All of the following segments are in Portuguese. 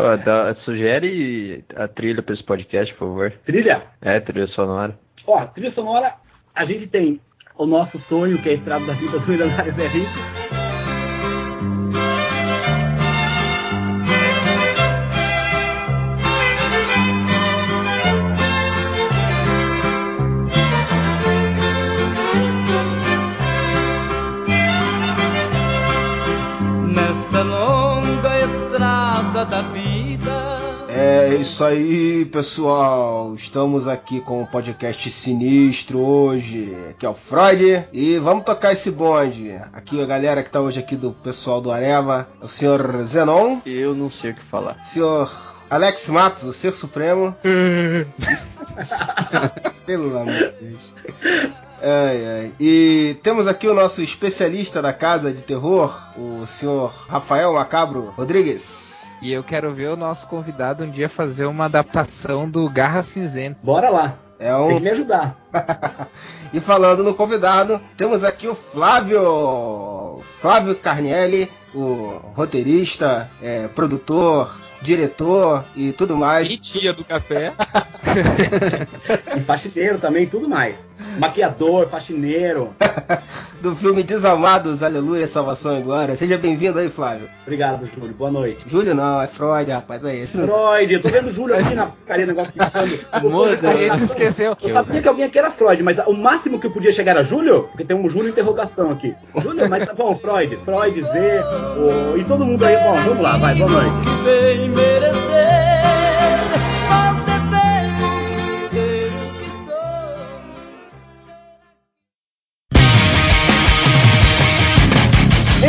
Ó, dá- sugere a trilha pra esse podcast, por favor. Trilha? É, trilha sonora. Ó, trilha sonora, a gente tem o nosso sonho, que é a estrada da vida do Milionário Zé Rico. Isso aí, pessoal. Estamos aqui com o podcast sinistro hoje, que é o Freud. E vamos tocar esse bonde. Aqui a galera que tá hoje aqui do pessoal do Areva, é o senhor Zenon, Eu não sei o que falar. senhor Alex Matos, o Ser Supremo. Pelo amor de Deus. Ai, ai. E temos aqui o nosso especialista da casa de terror, o senhor Rafael Macabro Rodrigues. E eu quero ver o nosso convidado um dia fazer uma adaptação do Garra Cinzenta. Bora lá, É tem um que me ajudar. E falando no convidado, temos aqui o Flávio. Flávio Carnielli, o roteirista, é, produtor, diretor e tudo mais. E tia do café. E faxineiro também, tudo mais. Maquiador, faxineiro. Do filme Desalmados, Aleluia, Salvação e Glória. Seja bem-vindo aí, Flávio. Obrigado, Júlio. Boa noite. Júlio não, é Freud, rapaz, é esse. Freud, eu tô vendo o Júlio aqui na carinha negócio ficando. Muda, a gente esqueceu que Eu sabia que alguém aqui era Freud, mas o máximo que eu podia chegar era Júlio, porque tem um Júlio interrogação aqui. Júlio, mas tá bom, Freud, Freud, Z, o... e todo mundo aí, bom, vamos lá, vai, boa noite. Bem merecer,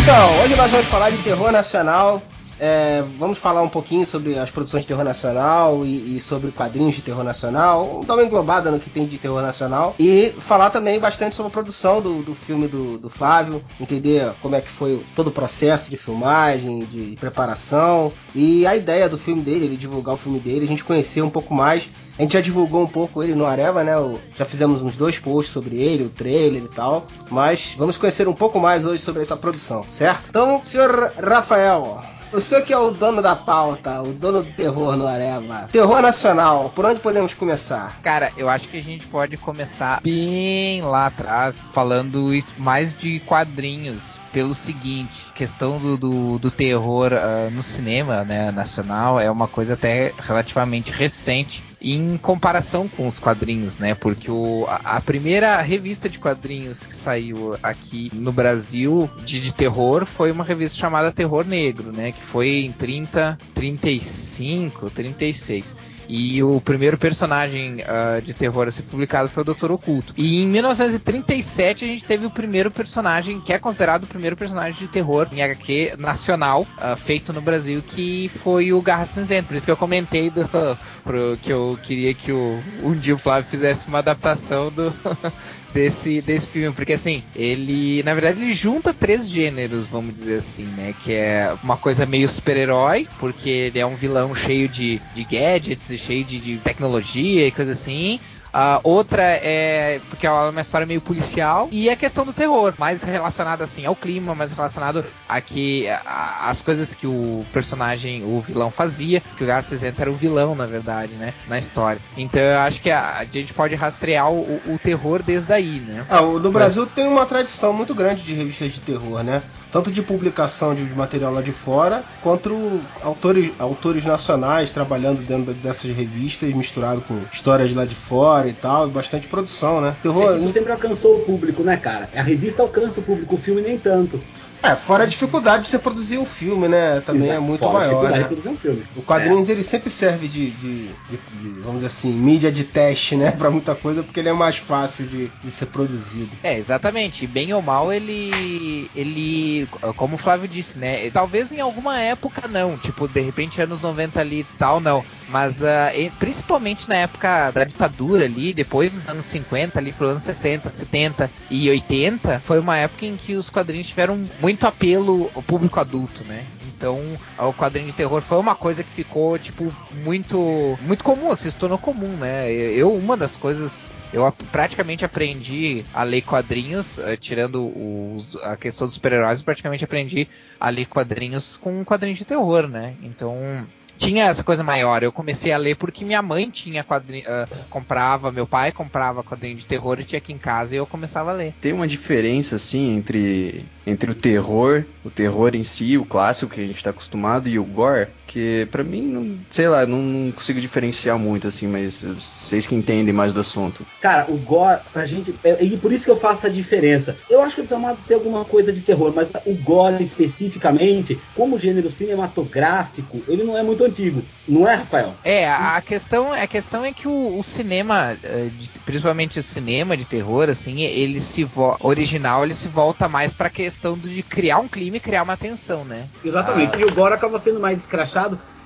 Então, hoje nós vamos falar de terror nacional. É, vamos falar um pouquinho sobre as produções de terror nacional e, e sobre quadrinhos de terror nacional, dar uma englobada no que tem de terror nacional e falar também bastante sobre a produção do, do filme do, do Flávio, entender como é que foi todo o processo de filmagem, de preparação e a ideia do filme dele, ele divulgar o filme dele, a gente conhecer um pouco mais. A gente já divulgou um pouco ele no Areva, né? Já fizemos uns dois posts sobre ele, o trailer e tal. Mas vamos conhecer um pouco mais hoje sobre essa produção, certo? Então, senhor Rafael, o senhor que é o dono da pauta, o dono do terror no Areva. Terror nacional, por onde podemos começar? Cara, eu acho que a gente pode começar bem lá atrás, falando is- mais de quadrinhos. Pelo seguinte, questão do, do, do terror ah, no cinema né, nacional é uma coisa até relativamente recente em comparação com os quadrinhos, né? Porque o, a, a primeira revista de quadrinhos que saiu aqui no Brasil de, de terror foi uma revista chamada Terror Negro, né? Que foi em 30, 35, 36. E o primeiro personagem ah, de terror a ser publicado foi o Doutor Oculto. E em 1937 a gente teve o primeiro personagem, que é considerado o primeiro personagem de terror em HQ nacional, ah, feito no Brasil, que foi o Garra Cinzento. Por isso que eu comentei do, pro- que eu queria que o, um dia o Flávio fizesse uma adaptação do, desse, desse filme, porque assim, ele, na verdade, ele junta três gêneros, vamos dizer assim, né? Que é uma coisa meio super-herói, porque ele é um vilão cheio de, de gadgets, cheio de, de tecnologia e coisa assim. A outra é porque é uma história meio policial e a questão do terror, mais relacionada assim ao clima, mais relacionado a que a- as coisas que o personagem, o vilão fazia, que o Gato Cinzento era o vilão, na verdade, né, na história. Então eu acho que a, a gente pode rastrear o, o terror desde aí, né? Ah, o- no Brasil tem uma tradição muito grande de revistas de terror, né? Tanto de publicação de material lá de fora, quanto autores, autores nacionais trabalhando dentro dessas revistas, misturado com histórias lá de fora e tal, bastante produção, né? Terror. É sempre alcançou o público, né, cara? A revista alcança o público, o filme nem tanto. É, fora a dificuldade de você produzir um filme, né? Também é Exato. muito Fora a maior, dificuldade né? de produzir um filme. O quadrinhos ele sempre serve de, de- de- de, vamos dizer assim, mídia de teste, né? Pra muita coisa, porque ele é mais fácil de, de ser produzido. É, exatamente. Bem ou mal, ele. ele. Como o Flávio disse, né? Talvez em alguma época não. Tipo, de repente anos 90 ali e tal, não. Mas e- principalmente na época da ditadura ali, depois dos anos 50, ali pro anos 60, 70 e 80, foi uma época em que os quadrinhos tiveram muito apelo ao público adulto, né? Então, o quadrinho de terror foi uma coisa que ficou, tipo, muito muito comum, assim, se tornou comum, né? Eu, uma das coisas eu praticamente aprendi a ler quadrinhos, eh, tirando os- a questão dos super-heróis, praticamente aprendi a ler quadrinhos com quadrinhos de terror, né? Então, tinha essa coisa maior. Eu comecei a ler porque minha mãe tinha quadrinho, ah, comprava, meu pai comprava quadrinho de terror e tinha aqui em casa e eu começava a ler. Tem uma diferença, assim, entre, entre o terror, o terror em si, o clássico que a gente tá acostumado, e o gore, que pra mim, não, sei lá, não, não consigo diferenciar muito, assim, mas vocês que entendem mais do assunto. Cara, o gore, pra gente. é- E por isso que eu faço a diferença. Eu acho que os amados têm alguma coisa de terror, mas o gore especificamente, como gênero cinematográfico, ele não é muito antigo. Não é, Rafael? É, a, a questão, a questão é que o, o cinema, eh, principalmente o cinema de terror, assim, ele se original, ele se volta mais pra questão do- de criar um clima e criar uma tensão, né? Exatamente. E o gore acaba sendo mais escrachado.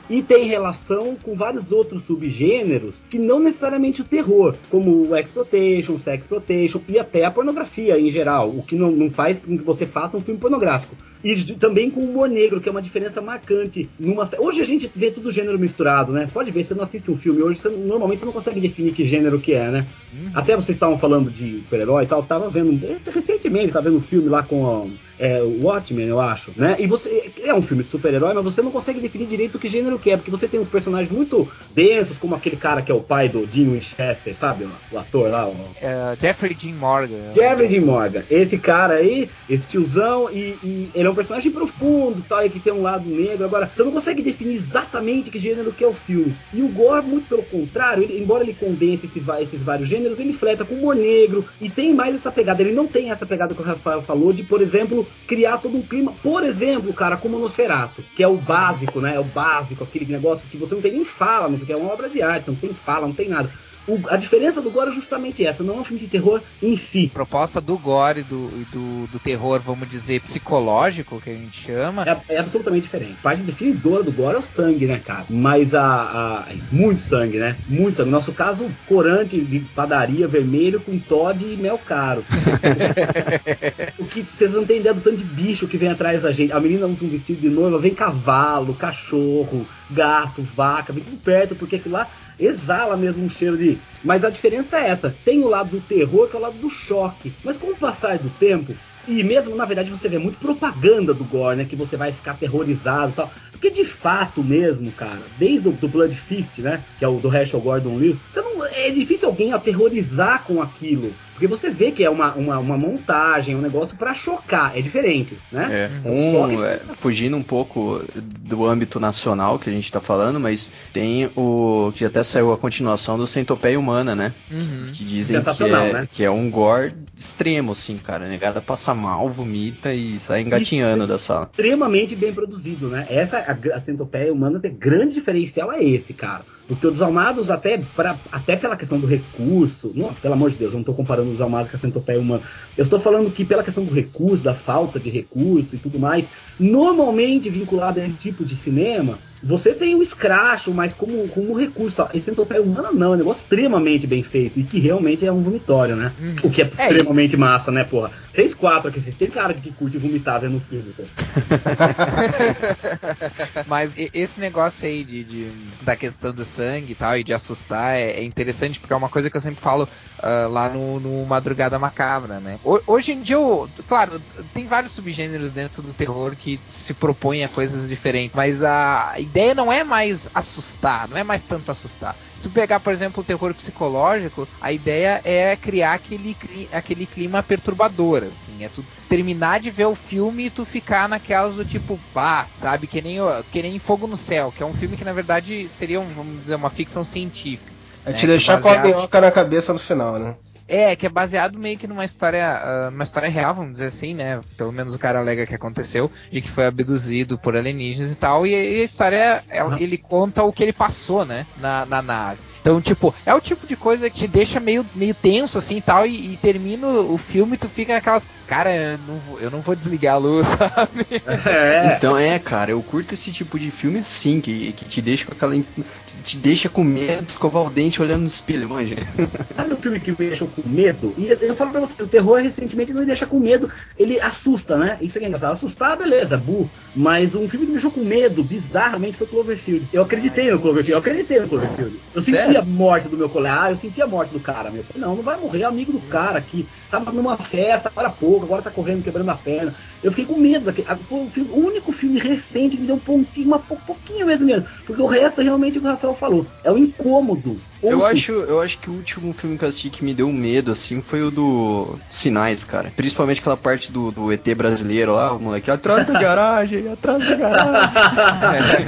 E tem relação com vários outros subgêneros que não necessariamente o terror, como o exploitation, sexploitation e até a pornografia em geral, o que não, não faz com que você faça um filme pornográfico. E também com o humor negro, que é uma diferença marcante. Numa, hoje a gente vê tudo gênero misturado, né? Pode ver, você não assiste um filme hoje, você, normalmente você não consegue definir que gênero que é, né? Uhum. Até vocês estavam falando de super-herói e tal, tava vendo, recentemente, tava vendo um filme lá com é, o Watchmen, eu acho, né? E você, é um filme de super-herói, mas você não consegue definir direito que gênero que é, porque você tem uns personagens muito densos, como aquele cara que é o pai do Dean Winchester, sabe? O, ator lá, o, Eh, Jeffrey Dean Morgan. Jeffrey Dean Morgan, esse cara aí, esse tiozão, e, e ele é um personagem profundo, tal, e que tem um lado negro. Agora, você não consegue definir exatamente que gênero que é o filme. E o Gore, muito pelo contrário, ele- embora ele condense esse esses vários gêneros, ele fleta com humor negro e tem mais essa pegada. Ele não tem essa pegada que o Rafael falou de, por exemplo, criar todo um clima. Por exemplo, cara, como o Nosferatu, que é o básico, né? É o básico, aquele negócio que você não tem nem fala, mas que é uma obra de arte, não tem fala, não tem nada. O- a diferença do Gore é justamente essa, não é um filme de terror em si. A proposta do gore e do, do, do terror, vamos dizer, psicológico, que a gente chama, É, é absolutamente diferente. A parte definidora do gore é o sangue, né, cara? Mas a, a- Muito sangue, né? Muito sangue. No nosso caso, corante de padaria vermelho com Todd e mel caro. o que vocês não têm ideia do tanto de bicho que vem atrás da gente. A menina usa um vestido de noiva, vem cavalo, cachorro, gato, vaca, vem tudo perto, porque aquilo lá exala mesmo um cheiro de. Mas a diferença é essa: tem o lado do terror, que é o lado do choque. Mas com o passar do tempo, e mesmo na verdade você vê muito propaganda do gore, né? Que você vai ficar aterrorizado e tal. Porque de fato mesmo, cara, desde o do Blood Fist, né? Que é o do Herschel Gordon Lewis, você não, é difícil alguém aterrorizar com aquilo. Porque você vê que é uma, uma, uma montagem, um negócio pra chocar. É diferente, né? É, Só que- um, é, fugindo um pouco do âmbito nacional que a gente tá falando, mas tem o que até saiu a continuação do Centopeia Humana, né? Uhum. Que dizem que é, né? que é um gore extremo, assim, cara. Negada passa mal, vomita e sai engatinhando da sala. extremamente bem produzido, né? Essa a, a centopeia humana tem grande diferencial é esse, cara. Porque o Desalmados, até, pra, até pela questão do recurso, não, pelo amor de Deus, eu não estou comparando os Desalmados com a centopeia humana. Eu estou falando que pela questão do recurso, da falta de recurso e tudo mais, normalmente vinculado a esse tipo de cinema, você tem o escracho, mas como, como recurso. Esse centopeia humana não, é um negócio extremamente bem feito e que realmente é um vomitório, né? Uhum. O que é, É, extremamente massa, né, porra? Vocês quatro aqui, vocês têm cara de que curte vomitar vendo filme. Mas esse negócio aí de, de- da questão do sangue e tal, e de assustar, é, é interessante porque é uma coisa que eu sempre falo ah, lá no, no Madrugada Macabra, né? Ho- hoje em dia, eu, claro, tem vários subgêneros dentro do terror que se propõem a coisas diferentes, mas a ideia não é mais assustar, não é mais tanto assustar. Se tu pegar, por exemplo, o terror psicológico, a ideia é criar aquele, aquele clima perturbador, assim. É tu terminar de ver o filme e tu ficar naquelas do tipo, pá, sabe? Que nem, que nem Fogo no Céu, que é um filme que na verdade seria, um, vamos dizer, uma ficção científica. É né, te que deixar com a minhoca na cabeça no final, né? É, que é baseado meio que numa história, ah, numa história real, vamos dizer assim, né? Pelo menos o cara alega que aconteceu, de que foi abduzido por alienígenas e tal, e, a história, ele conta o que ele passou, né? Na, na nave. Então, tipo, é o tipo de coisa que te deixa meio, meio tenso, assim, e tal, e, e termina o filme e tu fica naquelas... Cara, eu não, vou, eu não vou desligar a luz, sabe? É. Então é, cara, eu curto esse tipo de filme assim, que, que te deixa com aquela. te deixa com medo de escovar o dente olhando no espelho, manja. Sabe um filme que me deixou com medo? E eu falo pra você, o terror recentemente não me deixa com medo, ele assusta, né? Isso aqui é engraçado. Assustar, beleza, bu. Mas um filme que me deixou com medo, bizarramente, foi Cloverfield. Eu acreditei no Cloverfield, eu acreditei no Cloverfield. Eu senti Sério? A morte do meu colega, ah, eu senti a morte do cara, meu. Não, não vai morrer, é amigo do cara aqui. Tava numa festa, agora há pouco, agora tá correndo, quebrando a perna. Eu fiquei com medo. daquele- Foi o, filme- o único filme recente que me deu um pontinho, uma pou- pouquinho mesmo mesmo. Porque o resto é realmente o que o Rafael falou. É o incômodo. Eu acho, eu acho que o último filme que eu assisti que me deu medo, assim, foi o do Sinais, cara. Principalmente aquela parte do, do ET brasileiro lá, o moleque atrás da garagem, atrás da garagem.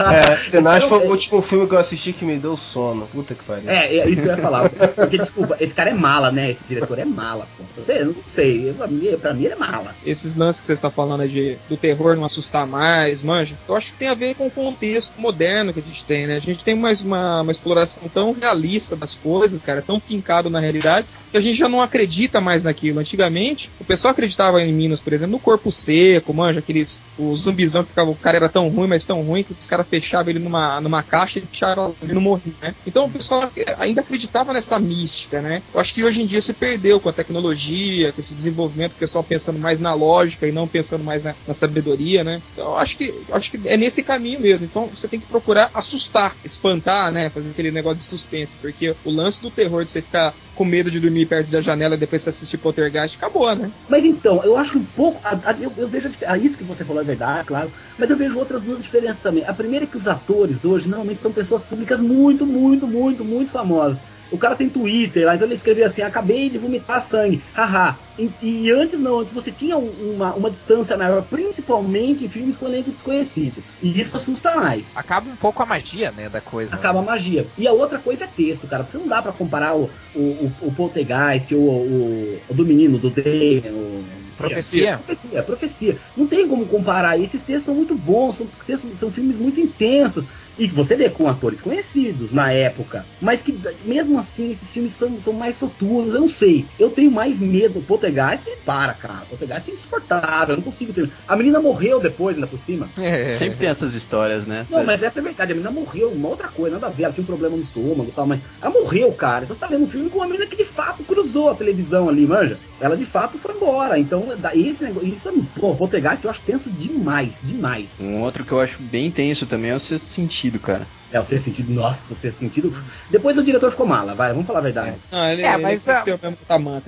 É, Sinais foi o último filme que eu assisti que me deu sono. Puta que pariu. É, é isso que eu ia falar. Porque, desculpa, esse cara é mala, né? Esse diretor é mala, pô. Não sei. Pra mim, pra mim é mala. esses lances que você está falando de, do terror não assustar mais, manja, eu acho que tem a ver com o contexto moderno que a gente tem, né? A gente tem mais uma, uma exploração tão realista das coisas, cara, tão fincado na realidade, que a gente já não acredita mais naquilo. Antigamente, o pessoal acreditava em Minas, por exemplo, no corpo seco, manja, aqueles. O zumbizão que ficava. O cara era tão ruim, mas tão ruim, que os caras fechavam ele numa, numa caixa e deixaram ele não morrer, né? Então o pessoal ainda acreditava nessa mística, né? Eu acho que hoje em dia se perdeu com a tecnologia, com esse desenvolvimento, o pessoal pensando mais na lógica e não pensando mais na, na sabedoria, né? Então acho que acho que é nesse caminho mesmo. Então você tem que procurar assustar, espantar, né? Fazer aquele negócio de suspense, porque o lance do terror de você ficar com medo de dormir perto da janela e depois você assistir Poltergeist acabou, né? Mas então, eu acho um pouco. a- a- eu, eu vejo a ah, isso que você falou é verdade, claro. Mas eu vejo outras duas diferenças também. A primeira é que os atores hoje normalmente são pessoas públicas muito, muito, muito, muito famosas. O cara tem Twitter, lá, então ele escrevia assim, acabei de vomitar sangue, haha. E, e antes não, antes você tinha um- uma, uma distância maior, principalmente em filmes com elenco desconhecido. E isso assusta mais. Acaba um pouco a magia, né, da coisa. Acaba a magia. E a outra coisa é texto, cara. Porque não dá pra comparar o, o, o, o Poltergeist, o, o, o do menino, do Damien, o... Profecia. Profecia, profecia. Não tem como comparar. Esses textos são muito bons, são, textos, são filmes muito intensos. E que você vê com atores conhecidos na época. Mas que mesmo assim esses filmes são, são mais soturnos. Eu não sei. Eu tenho mais medo. Poltergeist, para, cara. Poltergeist é insuportável. Eu não consigo ter. A menina morreu depois, ainda por cima. É. Sempre tem essas histórias, né? Não, mas essa é verdade. A menina morreu, uma outra coisa, nada a ver. Ela tinha um problema no estômago e tal, mas ela morreu, cara. Então você tá vendo um filme com uma menina que de fato cruzou a televisão ali, manja. Ela de fato foi embora. Então, esse negócio, isso é, pô, Poltergeist eu acho tenso demais, demais. Um outro que eu acho bem tenso também é o Sexto Sentido, cara. É, o ter sentido, nossa, o ter sentido. Depois o diretor ficou mala, vai, vamos falar a verdade. Não, ele, É, ele mas a- esqueceu mesmo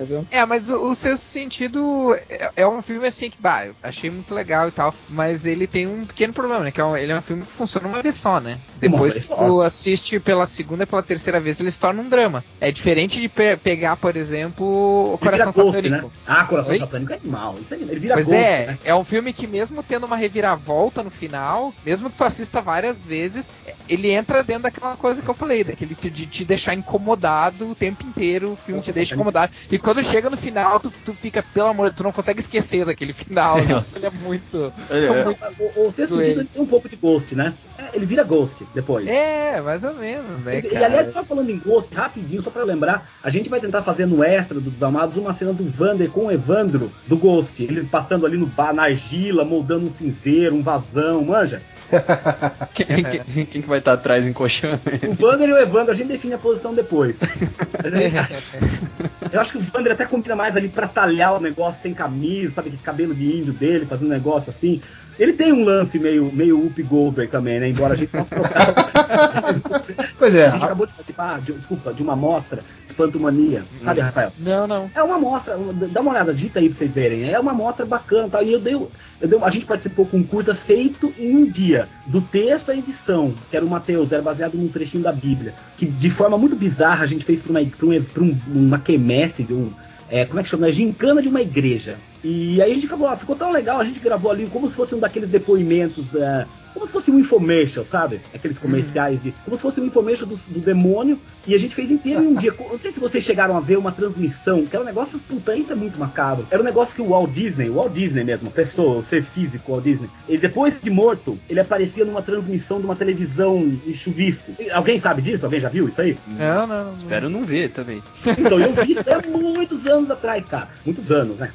viu? É, mas o, o seu sentido é, é um filme assim que, bah, eu achei muito legal e tal, mas ele tem um pequeno problema, né? Que é um, ele é um filme que funciona uma vez só, né? Depois que tu assiste pela segunda e pela terceira vez, ele se torna um drama. É diferente de pe- pegar, por exemplo, o Ele Coração Ghost, Satânico. né? Ah, Coração Oi? Satânico é animal. Isso aí, ele vira Pois Ghost, é, né? é um filme que mesmo tendo uma reviravolta no final, mesmo que tu assista várias vezes, ele entra dentro daquela coisa que eu falei, daquele de te deixar incomodado o tempo inteiro, o filme te deixa incomodado. E quando chega no final, tu, tu fica, pelo amor, tu não consegue esquecer daquele final, né? Ele é muito. É, Não, o, o sexto sentido ele tem um pouco de Ghost, né? É, ele vira Ghost depois. É, mais ou menos, né, E, cara? aliás, só falando em Ghost, rapidinho, só pra lembrar, a gente vai tentar fazer no extra do Desamados uma cena do Vander com o Evandro do Ghost. Ele passando ali no bar, na argila, moldando um cinzeiro, um vazão, manja. Quem, quem- quem que vai estar atrás encoxando? O Vander e o Evandro, a gente define a posição depois. Eu acho que o Vander até combina mais ali pra talhar o negócio sem camisa, sabe, aquele cabelo de índio dele, fazendo um negócio assim. Ele tem um lance meio, meio Whoopi Goldberg também, né? Embora a gente possa trocar. Pois é, A gente acabou de participar, de, desculpa, de uma mostra, Espantomania. Sabe, Rafael? Não, não. É uma mostra, dá uma olhada, digita aí pra vocês verem. É uma mostra bacana, tá? E eu dei, eu dei, a gente participou com um curta feito em um dia, do texto à edição, que era o Mateus, era baseado num trechinho da Bíblia, que de forma muito bizarra a gente fez pra uma, pra um, pra um- uma quermesse, de um, é, como é que chama? Gincana de uma igreja. E aí a gente acabou, ficou tão legal, a gente gravou ali como se fosse um daqueles depoimentos, é, como se fosse um infomercial, sabe? Aqueles comerciais de. Como se fosse um infomercial do, do demônio. E a gente fez inteiro em um dia. Não sei se vocês chegaram a ver uma transmissão, que era um negócio, puta, isso é muito macabro. Era um negócio que o Walt Disney, o Walt Disney mesmo, a pessoa, o ser físico, o Walt Disney, ele depois de morto, ele aparecia numa transmissão de uma televisão em chuvisco. Alguém sabe disso? Alguém já viu isso aí? Não, não, não. Espero não ver também. Então, eu vi isso há muitos anos atrás, cara. Muitos anos, né?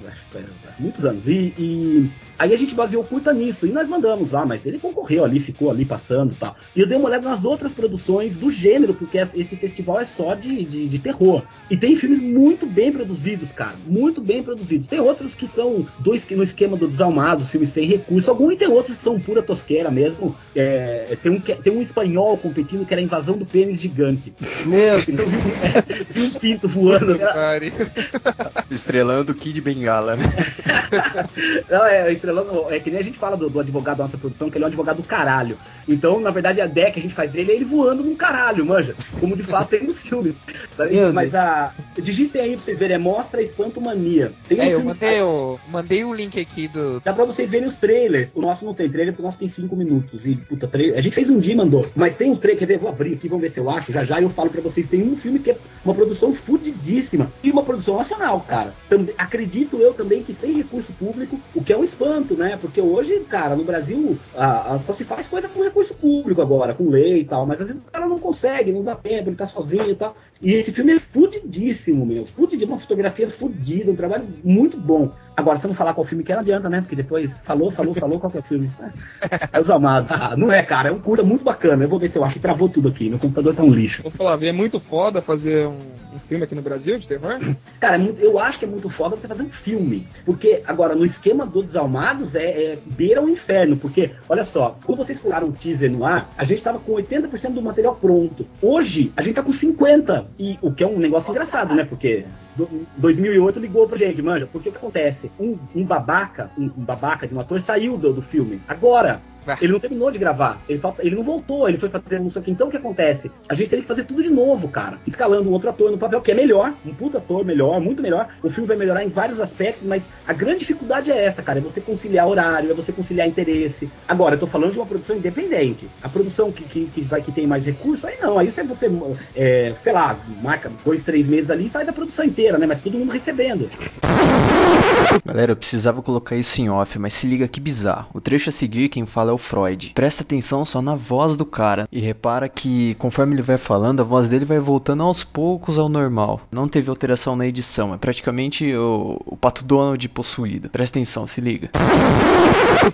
Muitos anos. E, e aí a gente baseou curta nisso. E nós mandamos lá, mas ele concorreu morreu ali, ficou ali passando e tal. E eu dei uma olhada nas outras produções do gênero, porque esse festival é só de, de, de terror. E tem filmes muito bem produzidos, cara. Muito bem produzidos. Tem outros que são do, esque- no esquema do Desalmados, filmes sem recurso. Alguns e tem outros que são pura tosqueira mesmo. É, tem, um, que- tem um espanhol competindo que era a invasão do pênis gigante. Meu Então, é, vi um pinto voando. Pare. Estrelando o Kid Bengala, né? Não, é, estrelando, é que nem a gente fala do, do advogado da nossa produção, que ele é um advogado do caralho. Então, na verdade, a ideia que a gente faz dele é ele voando num caralho, manja. Como de fato tem no filme. Mas a. Digitem aí pra vocês verem, é Mostra Espanto Mania. Tem um É, eu filme- mandei o, mandei o link aqui do. Dá pra vocês verem os trailers. O nosso não tem trailer, porque o nosso tem 5 minutos. E, puta, trailer. A gente fez um dia e mandou. Mas tem uns trailers, quer ver? Vou abrir aqui, vamos ver se eu acho. Já já eu falo pra vocês. Tem um filme que é uma produção fudidíssima. E uma produção nacional, cara. Também, acredito eu também que sem recurso público, o que é um espanto, né? Porque hoje, cara, no Brasil, a- a- só se faz coisa com recurso público agora, com lei e tal. Mas às vezes o cara não consegue, não dá tempo, ele tá sozinho e tal. E esse filme é fudidíssimo, meu. Fudidíssimo, uma fotografia fudida, um trabalho muito bom. Agora, se eu não falar qual filme que é, não adianta, né? Porque depois falou, falou, falou qual que é o filme. É os amados. Ah, não é, cara. É um curta muito bacana. Eu vou ver se eu acho que travou tudo aqui. Meu computador tá um lixo. Vou falar, é muito foda fazer um, um filme aqui no Brasil de terror. Cara, é eu acho que é muito foda você fazer um filme. Porque, agora, no esquema do Desalmados, é, é beira o inferno. Porque, olha só, quando vocês colocaram o teaser no ar, a gente tava com 80% do material pronto. Hoje, a gente tá com 50%. E o que é um negócio engraçado, né? Porque do- 2008 ligou pra gente, manja. Porque o que acontece? Um, um babaca, um, um babaca de um ator saiu do, do filme. Agora, Ele não terminou de gravar. Ele, falta- ele não voltou, ele foi fazer não sei o que. Então o que acontece? A gente teria que fazer tudo de novo, cara. Escalando um outro ator no papel, que é melhor, um puta ator melhor, muito melhor. O filme vai melhorar em vários aspectos, mas a grande dificuldade é essa, cara. É você conciliar horário, é você conciliar interesse. Agora, eu tô falando de uma produção independente. A produção que, que, que vai, que tem mais recursos, aí não. Aí você, você é, sei lá, marca dois, três meses ali e faz a produção inteira, né? Mas todo mundo recebendo. Galera, eu precisava colocar isso em off, mas se liga que bizarro. O trecho a seguir, quem fala é o Freud. Presta atenção só na voz do cara. E repara que, conforme ele vai falando, a voz dele vai voltando aos poucos ao normal. Não teve alteração na edição, é praticamente o, o Pato Donald possuído. Presta atenção, se liga.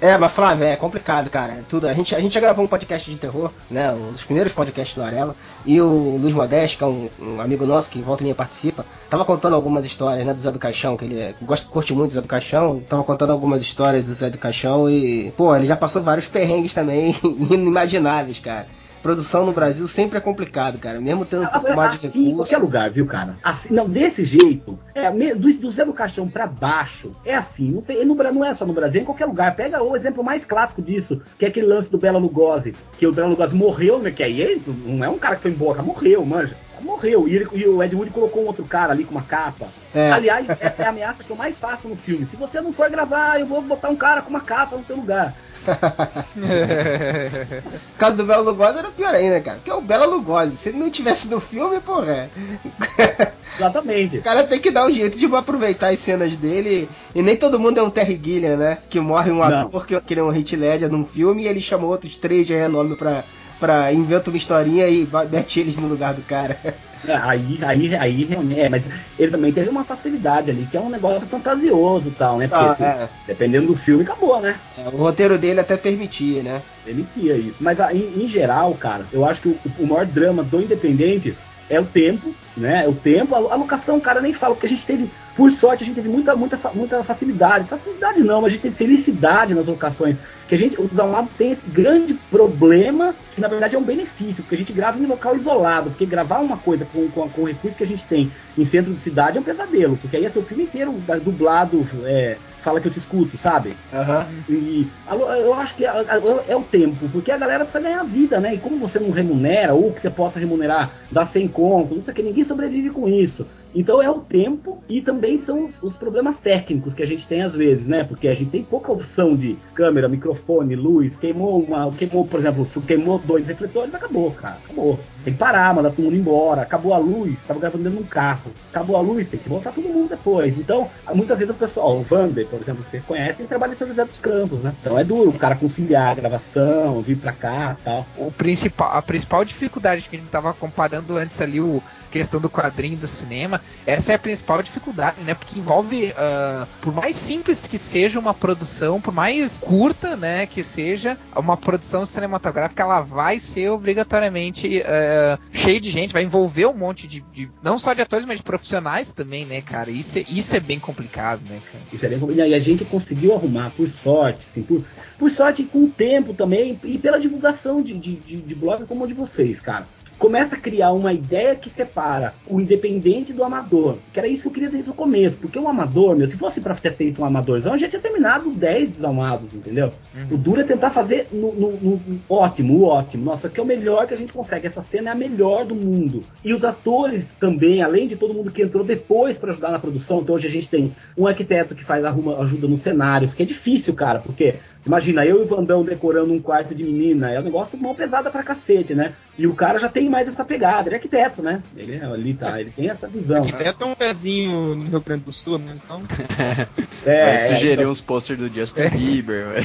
É, mas Flávio, é complicado, cara. Tudo. A gente, a gente já gravou um podcast de terror, né? Um dos primeiros podcasts do Arela. E o Luiz Modeste, que é um, um amigo nosso que volta e meia participa, tava contando algumas histórias, né, do Zé do Caixão, que ele é- gosta, curte muito do Zé do Caixão. Tava contando algumas histórias do Zé do Caixão e, pô, ele já passou vários perrengues também, inimagináveis, cara. Produção no Brasil sempre é complicado, cara. Mesmo tendo um pouco mais de Assim, em qualquer lugar, viu, cara? Assim, não, desse jeito, é, do, do Zé do Caixão pra baixo, é assim. Não, tem, no, Bra- não é só no Brasil, é em qualquer lugar. Pega o exemplo mais clássico disso, que é aquele lance do Bela Lugosi, que o Bela Lugosi morreu, né? Que aí ele não é um cara que foi embora, morreu, manja. Morreu. E, ele- e o Ed Wood colocou um outro cara ali com uma capa. É. Aliás, essa é a ameaça que eu mais faço no filme. Se você não for gravar, eu vou botar um cara com uma capa no seu lugar. O caso do Bela Lugosi era pior ainda, cara. Porque é o Bela Lugosi. Se ele não tivesse no filme, porra. é. Exatamente. O cara tem que dar um jeito de aproveitar as cenas dele. E nem todo mundo é um Terry Gilliam, né? Que morre um Não. ator que, que ele é um hit Ledger num filme e ele chama outros três de renome pra, pra inventa uma historinha e mete eles no lugar do cara. É, aí, aí, aí, realmente, é, mas ele também teve uma facilidade ali, que é um negócio fantasioso e tal, né? Porque, Ah, assim, é. dependendo do filme, acabou, né? É, o roteiro dele até permitia, né? Permitia isso. Mas ah, em, em geral, cara, eu acho que o, o maior drama do Independente é o tempo, né? É o tempo, a, a locação, cara, nem fala, porque a gente teve, por sorte, a gente teve muita, muita, muita facilidade. Facilidade não, mas a gente teve felicidade nas locações. Que a gente, os Almados tem esse grande problema, que na verdade é um benefício, porque a gente grava em local isolado, porque gravar uma coisa com, com, com o recurso que a gente tem em centro de cidade é um pesadelo, porque aí é seu filme inteiro dublado, é, fala que eu te escuto, sabe? Aham. E eu acho que é, o tempo, porque a galera precisa ganhar vida, né? E como você não remunera, ou que você possa remunerar, dar sem conto, não sei o que, ninguém sobrevive com isso. Então é o tempo e também são os, os problemas técnicos que a gente tem às vezes, né? Porque a gente tem pouca opção de câmera, microfone, luz, queimou uma, queimou, por exemplo, queimou dois refletores, acabou, cara, acabou. Tem que parar, mandar todo mundo embora, acabou a luz, tava gravando dentro de um carro, acabou a luz, tem que voltar todo mundo depois. Então, muitas vezes o pessoal, o Vander, por exemplo, que vocês conhecem, trabalha em São José dos Campos, né? Então é duro o cara conciliar a gravação, vir pra cá tal. o principal, a principal dificuldade que a gente tava comparando antes ali, o questão do quadrinho do cinema, essa é a principal dificuldade né? Porque envolve, uh, por mais simples que seja uma produção, por mais curta, né, que seja, uma produção cinematográfica, ela vai ser obrigatoriamente uh, cheia de gente, vai envolver um monte de, de, não só de atores, mas de profissionais também, né, cara? Isso é, isso é bem complicado, né, cara? Isso é bem complicado. E a gente conseguiu arrumar, por sorte, assim, por, por sorte com o tempo também e pela divulgação de, de, de, de blog como o de vocês, cara começa a criar uma ideia que separa o independente do amador. Que era isso que eu queria desde o começo. Porque o amador, meu, se fosse pra ter feito um amadorzão, já tinha terminado 10 desamados, entendeu? Uhum. O duro é tentar fazer no, no, no, ótimo, o ótimo. Nossa, que é o melhor que a gente consegue. Essa cena é a melhor do mundo. E os atores também, além de todo mundo que entrou depois para ajudar na produção. Então hoje a gente tem um arquiteto que faz arruma, ajuda nos cenários, que é difícil, cara, porque Imagina, eu e o Vandão decorando um quarto de menina, é um negócio mão pesada pra cacete, né? E o cara já tem mais essa pegada, ele é arquiteto, né? Ele é, ali tá, ele tem essa visão. Arquiteto é um pezinho no Rio Grande do Sul, né? Então. é, Vai sugerir é, então... uns posters do Justin Bieber,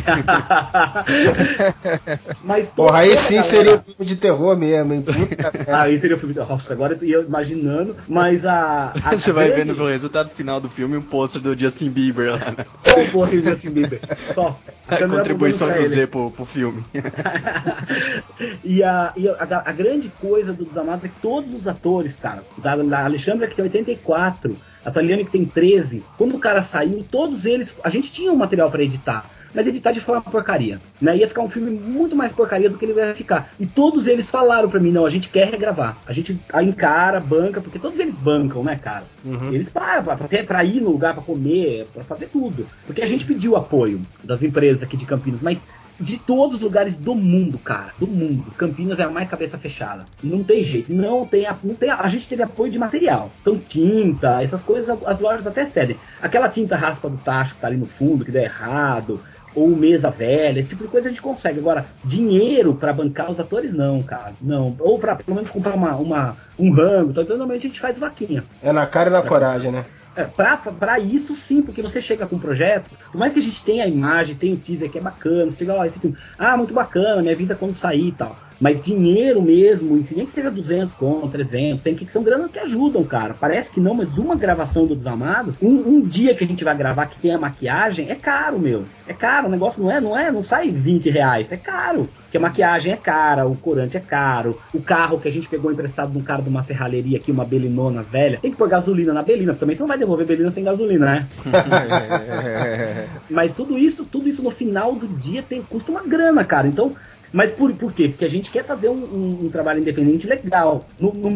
Mas, Porra, aí sim galera... seria um filme de terror mesmo, hein? aí seria um filme de terror. Nossa, agora eu ia imaginando, mas a. a Você vai grande... vendo pelo resultado final do filme um pôster do Justin Bieber lá, né? Só um pôster do Justin Bieber. Só. A contribuição do Z pro, pro filme. e a, e a, a, grande coisa dos Amados é que todos os atores, cara, da, da Alexandra que tem 84, a Taliane que tem 13, quando o cara saiu, todos eles, a gente tinha um material para editar mas editar de forma porcaria. Né? Ia ficar um filme muito mais porcaria do que ele vai ficar. E todos eles falaram para mim, não, a gente quer regravar. A gente encara, banca, porque todos eles bancam, né, cara? Uhum. Eles param pra, pra, ir no lugar para comer, para fazer tudo. Porque a gente pediu apoio das empresas aqui de Campinas, mas de todos os lugares do mundo, cara, do mundo. Campinas é a mais cabeça fechada. Não tem jeito, não tem, a, não tem a, a gente teve apoio de material. Então tinta, essas coisas as lojas até cedem. Aquela tinta raspa do tacho que tá ali no fundo, que deu errado, ou mesa velha, esse tipo de coisa a gente consegue. Agora, dinheiro para bancar os atores, não, cara. Não. Ou para pelo menos comprar uma, uma, um rango. Então, normalmente a gente faz vaquinha. É na cara e na coragem, né? É, pra, pra isso sim, porque você chega com um projeto, por mais que a gente tenha a imagem, tenha o teaser que é bacana, você chega, ó, esse filme, ah, muito bacana, minha vida quando sair e tal. Mas dinheiro mesmo, nem que seja 200 com 300, tem que são granas que ajudam, cara. Parece que não, mas uma gravação do Desamado, um, um, dia que a gente vai gravar que tem a maquiagem, é caro, meu. É caro, o negócio não é, não é, não sai 20 reais, é caro. Porque a maquiagem é cara, o corante é caro, o carro que a gente pegou emprestado de um cara de uma serralheria aqui, uma belinona velha, tem que pôr gasolina na belina, também você não vai devolver belina sem gasolina, né? Mas tudo isso, tudo isso no final do dia tem, custa uma grana, cara. Então, mas por, por quê? Porque a gente quer fazer um, um, um trabalho independente legal. No, no,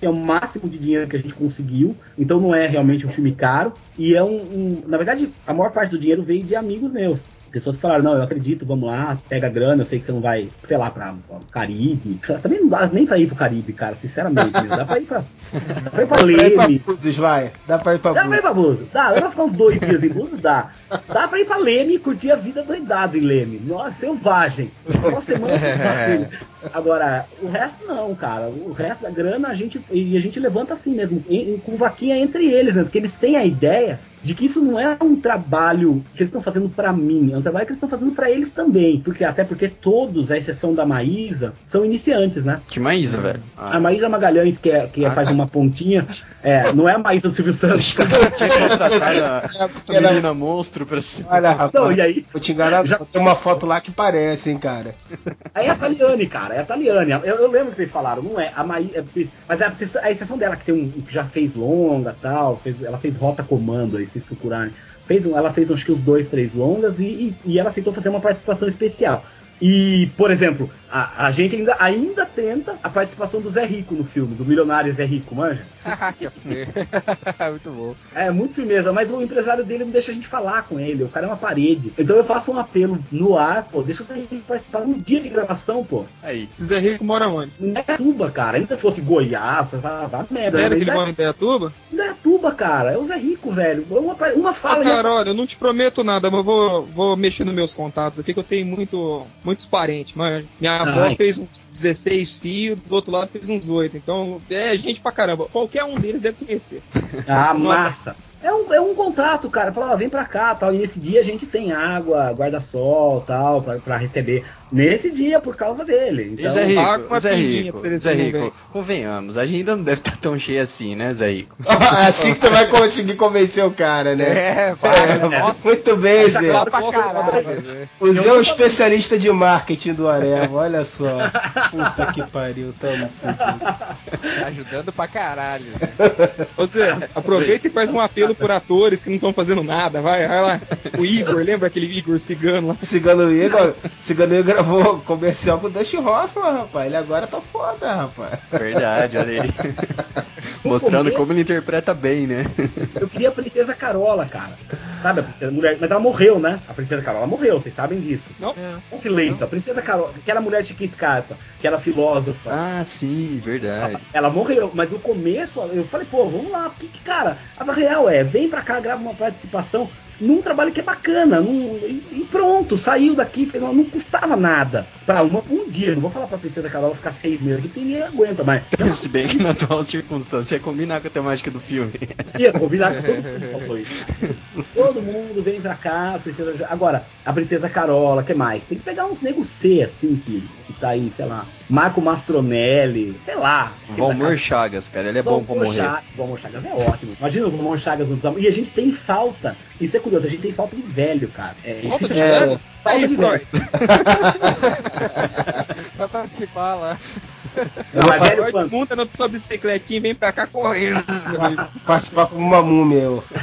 é o máximo de dinheiro que a gente conseguiu. Então não é realmente um filme caro. E é um, um. Na verdade, a maior parte do dinheiro veio de amigos meus. Pessoas falaram, não, eu acredito, vamos lá, pega grana, eu sei que você não vai, sei lá, pra, pra Caribe. Também não dá nem pra ir pro Caribe, cara, sinceramente. Pra, dá pra ir pra. Dá pra ir pra Búzios, vai. Dá pra ir pra Búzios. Dá pra ir pra Búzios. Dá, dá pra ficar uns dois dias em Búzios, dá. Dá pra ir pra Leme e curtir a vida doidado em Leme. Nossa, selvagem. Uma semana Agora, o resto não, cara. O resto da grana a gente, e a gente levanta assim mesmo, em, com vaquinha entre eles, né? Porque eles têm a ideia de que isso não é um trabalho que eles estão fazendo para mim, é um trabalho que eles estão fazendo para eles também, porque até porque todos, à exceção da Maísa, são iniciantes, né? Que Maísa, velho? Ah. A Maísa Magalhães, que, é, que é, ah, faz tá. Uma pontinha, é, não é a Maísa do Silvio Santos. a menina monstro pra cima. Olha, rapaz, então, e aí, vou te enganar, já... tem uma foto lá que parece, hein, cara. Aí é a Taliane, cara, é a Taliane. Eu, eu lembro que vocês falaram, não é a Maísa, é, mas é a, exceção dela que tem um que já fez longa, tal, fez, ela fez rota comando aí vocês procurarem. Fez, ela fez acho que os dois, três longas e, e, e ela aceitou fazer uma participação especial. E, por exemplo, a, a gente ainda, ainda tenta a participação do Zé Rico no filme, do milionário Zé Rico, manja? muito bom. É, muito firmeza, mas o empresário dele não deixa a gente falar com ele, o cara é uma parede. Então eu faço um apelo no ar, pô, deixa a gente participar no dia de gravação, pô. Aí. Zé Rico mora onde? Em Indaiatuba, cara. Ainda se fosse Goiás, vá, vá merda. Sério que ele mora em Indaiatuba? Indaiatuba, cara. É o Zé Rico, velho. Uma, uma fala... Ah, cara, olha, eu não te prometo nada, mas eu vou, vou mexer nos meus contatos aqui, que eu tenho muito muitos parentes, mas minha avó Ai. fez uns 16 filhos, do outro lado fez uns 8. Então, é gente pra caramba. Qualquer um deles deve conhecer. Ah, massa. É um, é um contrato, cara. Fala, ó, vem pra cá, tal. E nesse dia a gente tem água, guarda-sol, tal, pra, pra receber. Nesse dia, por causa dele. Então, Zé Rico, uma Zé Rico, Zé Rico, convenhamos, a agenda não deve estar tão cheia assim, né, Zé Rico? assim que você vai conseguir convencer o cara, né? É, vai, É, muito bem, Tá Zé. claro pra que- caralho. né? O Zé é o especialista de marketing do Areva, olha só. Puta que pariu, tamo fudido. Tá ajudando pra caralho. Ô Zé, aproveita e faz um apelo por atores que não estão fazendo nada, vai, vai lá. O Igor, lembra aquele Igor cigano lá? Cigano Igor, Cigano Igor gravou comercial com o Dustin Hoffman, rapaz. Ele agora tá foda, rapaz. Verdade, olha aí. Mostrando como ele interpreta bem, né? Eu queria a Princesa Carola, cara. Sabe, a princesa mulher. Mas ela morreu, né? A Princesa Carola morreu, vocês sabem disso. É. Um silêncio. A Princesa Carola, aquela mulher de Scarpa, que era filósofa. Ah, sim, verdade. Ela morreu, mas no começo eu falei, pô, vamos lá, porque, que, cara, a real é, vem pra cá, grava uma participação num trabalho que é bacana, num- e, e pronto, saiu daqui, fez uma- não custava nada. Pra uma um dia, não vou falar pra Princesa Carola ficar seis meses aqui, porque ninguém aguenta, mas Se bem que na atual circunstância é combinar com a temática do filme. ia combinar com todo mundo falou isso. Todo mundo vem pra cá, a princesa. Agora, a princesa Carola, que mais? Tem que pegar uns negros C, assim, que, que tá aí, sei lá. Marco Mastronelli, sei lá. Valmor Chagas, cara, ele é bom pra morrer. Cha- Valmor Chagas é ótimo. Imagina o Valmor Chagas no. E a gente tem falta. Isso é curioso, a gente tem falta de velho, cara. É, Falta de É. velho? falta Aí, de velho. Vai participar lá. Não, mas velho quanto? monta na tua bicicletinha e vem pra cá correndo. Participar como uma múmia, eu.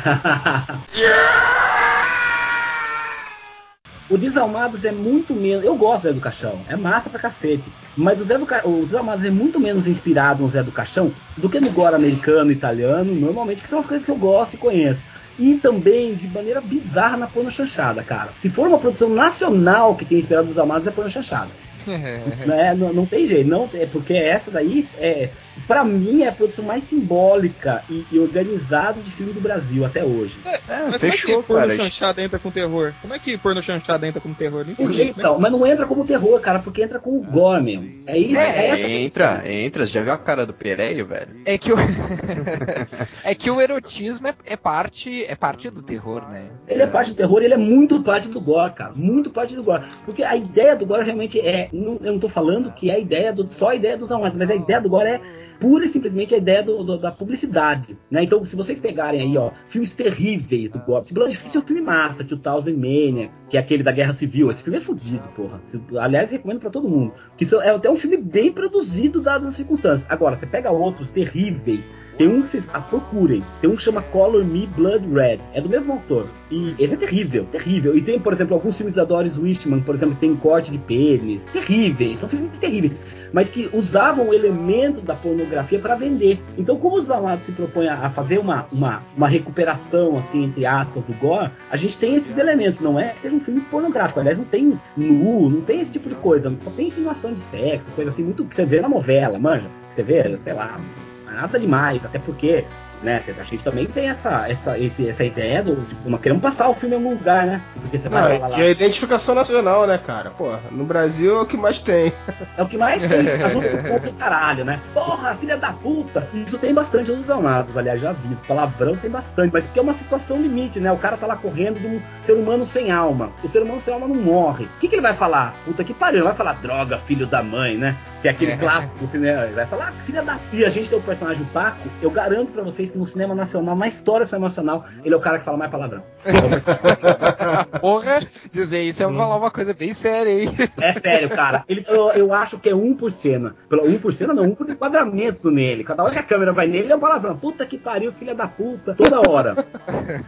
O Desalmados é muito menos. Eu gosto do Zé do Caixão, é massa pra cacete. Mas o, Zé do Ca... o Desalmados é muito menos inspirado no Zé do Caixão do que no gore americano, italiano, normalmente, que são as coisas que eu gosto e conheço. E também de maneira bizarra na Porno Chanchada, cara. Se for uma produção nacional que tem inspirado os Desalmados, é Porno Chanchada. né? não, não tem jeito, não, é porque essa daí é, para mim é a produção mais simbólica e, e organizada de filme do Brasil até hoje. É, Mas fechou, como é que porno cara. chanchada entra com terror? Como é que porno chanchada entra com terror? Não entendi. Então, mas não entra como terror, cara, porque entra com o gore mesmo. É isso. É, é Entra, entra. Você já viu a cara do Pereio, velho? É que o é que o erotismo é, é parte é parte do terror, né? Ele é parte do terror, ele é muito parte do gore, cara. Muito parte do gore. Porque a ideia do gore realmente é. não- eu não tô falando que é a ideia do. Só a ideia dos amantes, mas a ideia do gore é pura e simplesmente a ideia do- do- da publicidade. Né? Então, se vocês pegarem aí, ó, filmes terríveis do gore. Blood Fist é um filme massa, que o Thousand Maniac, que é aquele da Guerra Civil. Esse filme é fodido, porra. Aliás, recomendo pra todo mundo. Que é até um filme bem produzido, dadas as circunstâncias. Agora, você pega outros terríveis. Tem um que vocês ah, procurem. Tem um que chama Color Me Blood Red. É do mesmo autor. E esse é terrível, terrível. E tem, por exemplo, alguns filmes da Doris Wishman, por exemplo, que tem corte de pênis. Terríveis, são filmes terríveis. Mas que usavam elementos da pornografia para vender. Então, como os amados se propõem a fazer uma, uma, uma recuperação, assim, entre aspas, do gore, a gente tem esses elementos. Não é que seja um filme pornográfico. Aliás, não tem nu, não tem esse tipo de coisa. Só tem insinuação de sexo, coisa assim, muito que você vê na novela, manja. Você vê, sei lá, nada demais, até porque, né, a gente também tem essa, essa, esse- essa ideia do, tipo, nós queremos passar o filme em algum lugar, né? Porque você vai Não, lá. e a identificação nacional, né, cara? Porra, no Brasil é o que mais tem. É o que mais tem, ajuda do caralho, né? Porra, filha da puta! Isso tem bastante nos amados, aliás, já vi. Palavrão tem bastante, mas porque é uma situação limite, né? O cara tá lá correndo de um ser humano sem alma. O ser humano sem alma não morre. O que, que ele vai falar? Puta que pariu, ele vai falar droga, filho da mãe, né? Que é aquele É. clássico do cinema. Ele vai falar, ah, filha da. E a gente tem o personagem Paco, eu garanto pra vocês no cinema nacional, na história do cinema nacional, ele é o cara que fala mais palavrão. Porra, dizer isso é falar uma coisa bem séria, hein? É sério, cara. Ele, eu, eu acho que é um por cena. Pelo um por cena, não, um por enquadramento nele. Cada hora que a câmera vai nele, é um palavrão. Puta que pariu, filha da puta. Toda hora.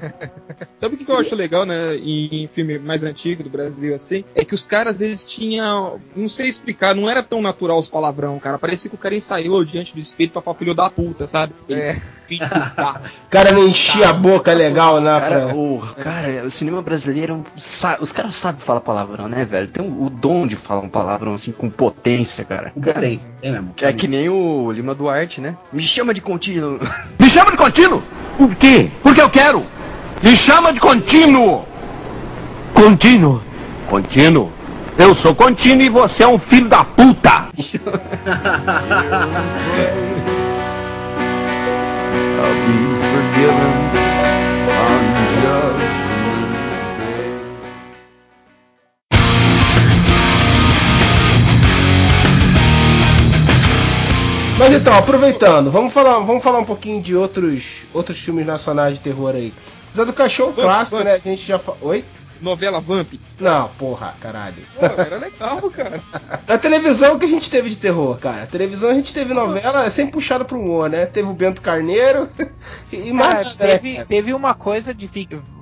Sabe o que que eu acho legal, né, em, em filme mais antigo do Brasil, assim? É que os caras, eles tinham. Não sei explicar, não era tão natural os palavrão, cara. Parecia que o cara ensaiou diante do espelho pra falar filho da puta, sabe? Ele, É. O cara não enchia a boca legal, né? Cara, Pra... o, cara, o cinema brasileiro, sa- os caras sabem falar palavrão, né, velho? Tem o, o dom de falar um palavrão assim com potência, cara. Potência, tem mesmo. É que nem o Lima Duarte, né? Me chama de contínuo. Me chama de contínuo? Por quê? Porque eu quero. Me chama de contínuo. Contínuo. Contínuo. Eu sou contínuo e você é um filho da puta. I'll be forgiven Judgment Day. Mas então, aproveitando, vamos falar, vamos falar um pouquinho de outros, outros filmes nacionais de terror aí. Zé do Cachorro clássico, Vamp. né? A gente já. Oi? Novela Vamp. Não, porra, caralho. Pô, era legal, cara. Na televisão o que a gente teve de terror, cara? A televisão a gente teve novela sem puxada pro humor, né? Teve o Bento Carneiro e mais né, teve, cara? teve uma coisa de,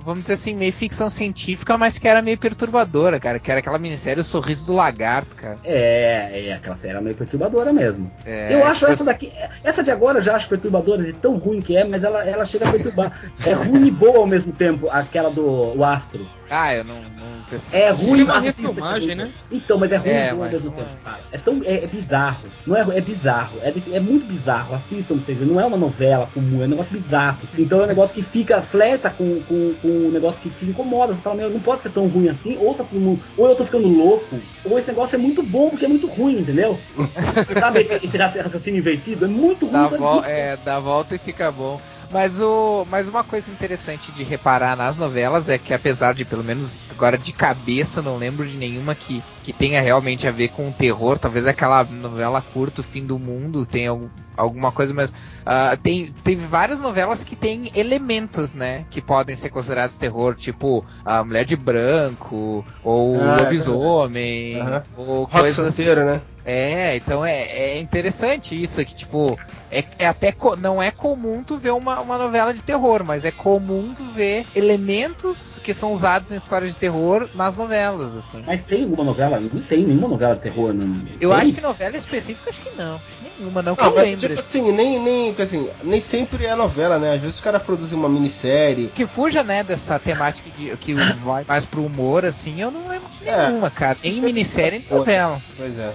vamos dizer assim, meio ficção científica, mas que era meio perturbadora, cara. Que era aquela minissérie O Sorriso do Lagarto, cara. É, é, aquela série era meio perturbadora mesmo. É, eu acho tipo essa daqui. Essa de agora eu já acho perturbadora de tão ruim que é, mas ela, ela chega a perturbar. é ruim e boa ao mesmo tempo, aquela do o Astro. Ah, eu não. não É ruim, uma mas- refilmagem, né? Então, mas é ruim É, mas tempo, é. cara. É tão. É, é bizarro. Não é, é bizarro. É, é muito bizarro. Assistam vocês. Não é uma novela comum, é um negócio bizarro. Então é um negócio que fica, flerta com, com, com um negócio que te incomoda. Você fala, meu, não pode ser tão ruim assim, ou, tá, todo mundo- ou eu tô ficando louco, ou esse negócio é muito bom porque é muito ruim, entendeu? Sabe esse, esse raciocínio invertido? É muito ruim. Dá, vol muito é, dá volta e fica bom. Mas, o, mas uma coisa interessante de reparar nas novelas é que, apesar de, pelo menos agora de cabeça, não lembro de nenhuma que, que tenha realmente a ver com o terror. Talvez aquela novela curta, O Fim do Mundo, tenha algum- alguma coisa, mas ah, tem, teve várias novelas que têm elementos, né? Que podem ser considerados terror, tipo A Mulher de Branco, ou Ah, é Lobisomem, Aham. ou Rock coisas assim. Santeiro, né? É, então é, é interessante isso, que tipo, é, é até co- não é comum tu ver uma, uma novela de terror, mas é comum tu ver elementos que são usados em histórias de terror nas novelas, assim. Mas tem alguma novela? Não tem nenhuma novela de terror, não. Eu Tem? acho que novela específica, acho que não. Que nenhuma, não que Não, eu mas, lembre. tipo assim, nem, nem, assim, nem sempre é novela, né? Às vezes os caras produzem uma minissérie. Que fuja, né, dessa temática de, que vai mais pro humor, assim, eu não lembro de É. nenhuma, cara. Nem Isso minissérie, nem é- novela. Pois é.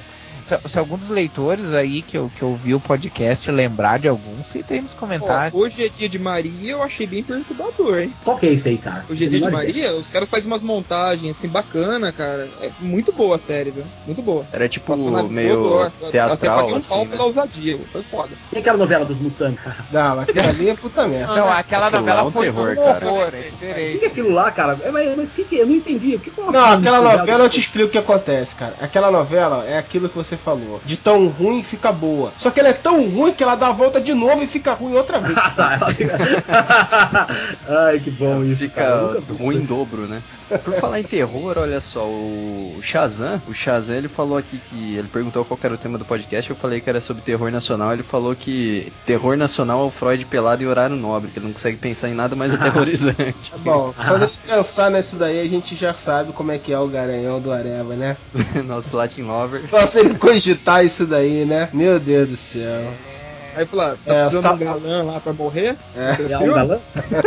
Se, se algum dos leitores aí que eu, que eu vi o podcast lembrar de algum, aí nos Ó, comentários. hoje é dia de Maria, eu achei bem perturbador, hein? Qual que é esse aí, cara? Hoje é dia de. Maria, os caras fazem umas montagens assim bacana, cara. É muito boa a série, viu? Muito boa. Era tipo meio Globo, eu Até teatral, paguei um pau assim, pela né? ousadia, foi foda. E aquela novela dos mutantes? Não, aquilo ali é puta merda. Não, aquela Aquilo lá é novela um foi terror, cara. horror, é O que é diferente. aquilo lá, cara? É, mas, mas que que é? Eu não entendi. O que que é Não, aquela novela novela eu te explico o que acontece, cara. Aquela novela é aquilo que você falou. De tão ruim fica boa. Só que ela é tão ruim que ela dá a volta de novo e fica ruim outra vez. Ai, que bom isso. Fica cara. Ruim em dobro, né? Por falar em terror, olha só, o Shazam, o Shazam ele falou aqui que ele perguntou qual era o tema do podcast, eu falei que era sobre terror nacional, ele falou que terror nacional é o Freud pelado em horário nobre, que ele não consegue pensar em nada mais aterrorizante. Tá bom, só de pensar nisso daí a gente já sabe como é que é o garanhão do Areva, né? Nosso Latin Lover. Só se ele cogitar isso daí, né? Meu Deus do céu. Aí falou, tá É, precisando tá- de um galã lá pra morrer? É um galã?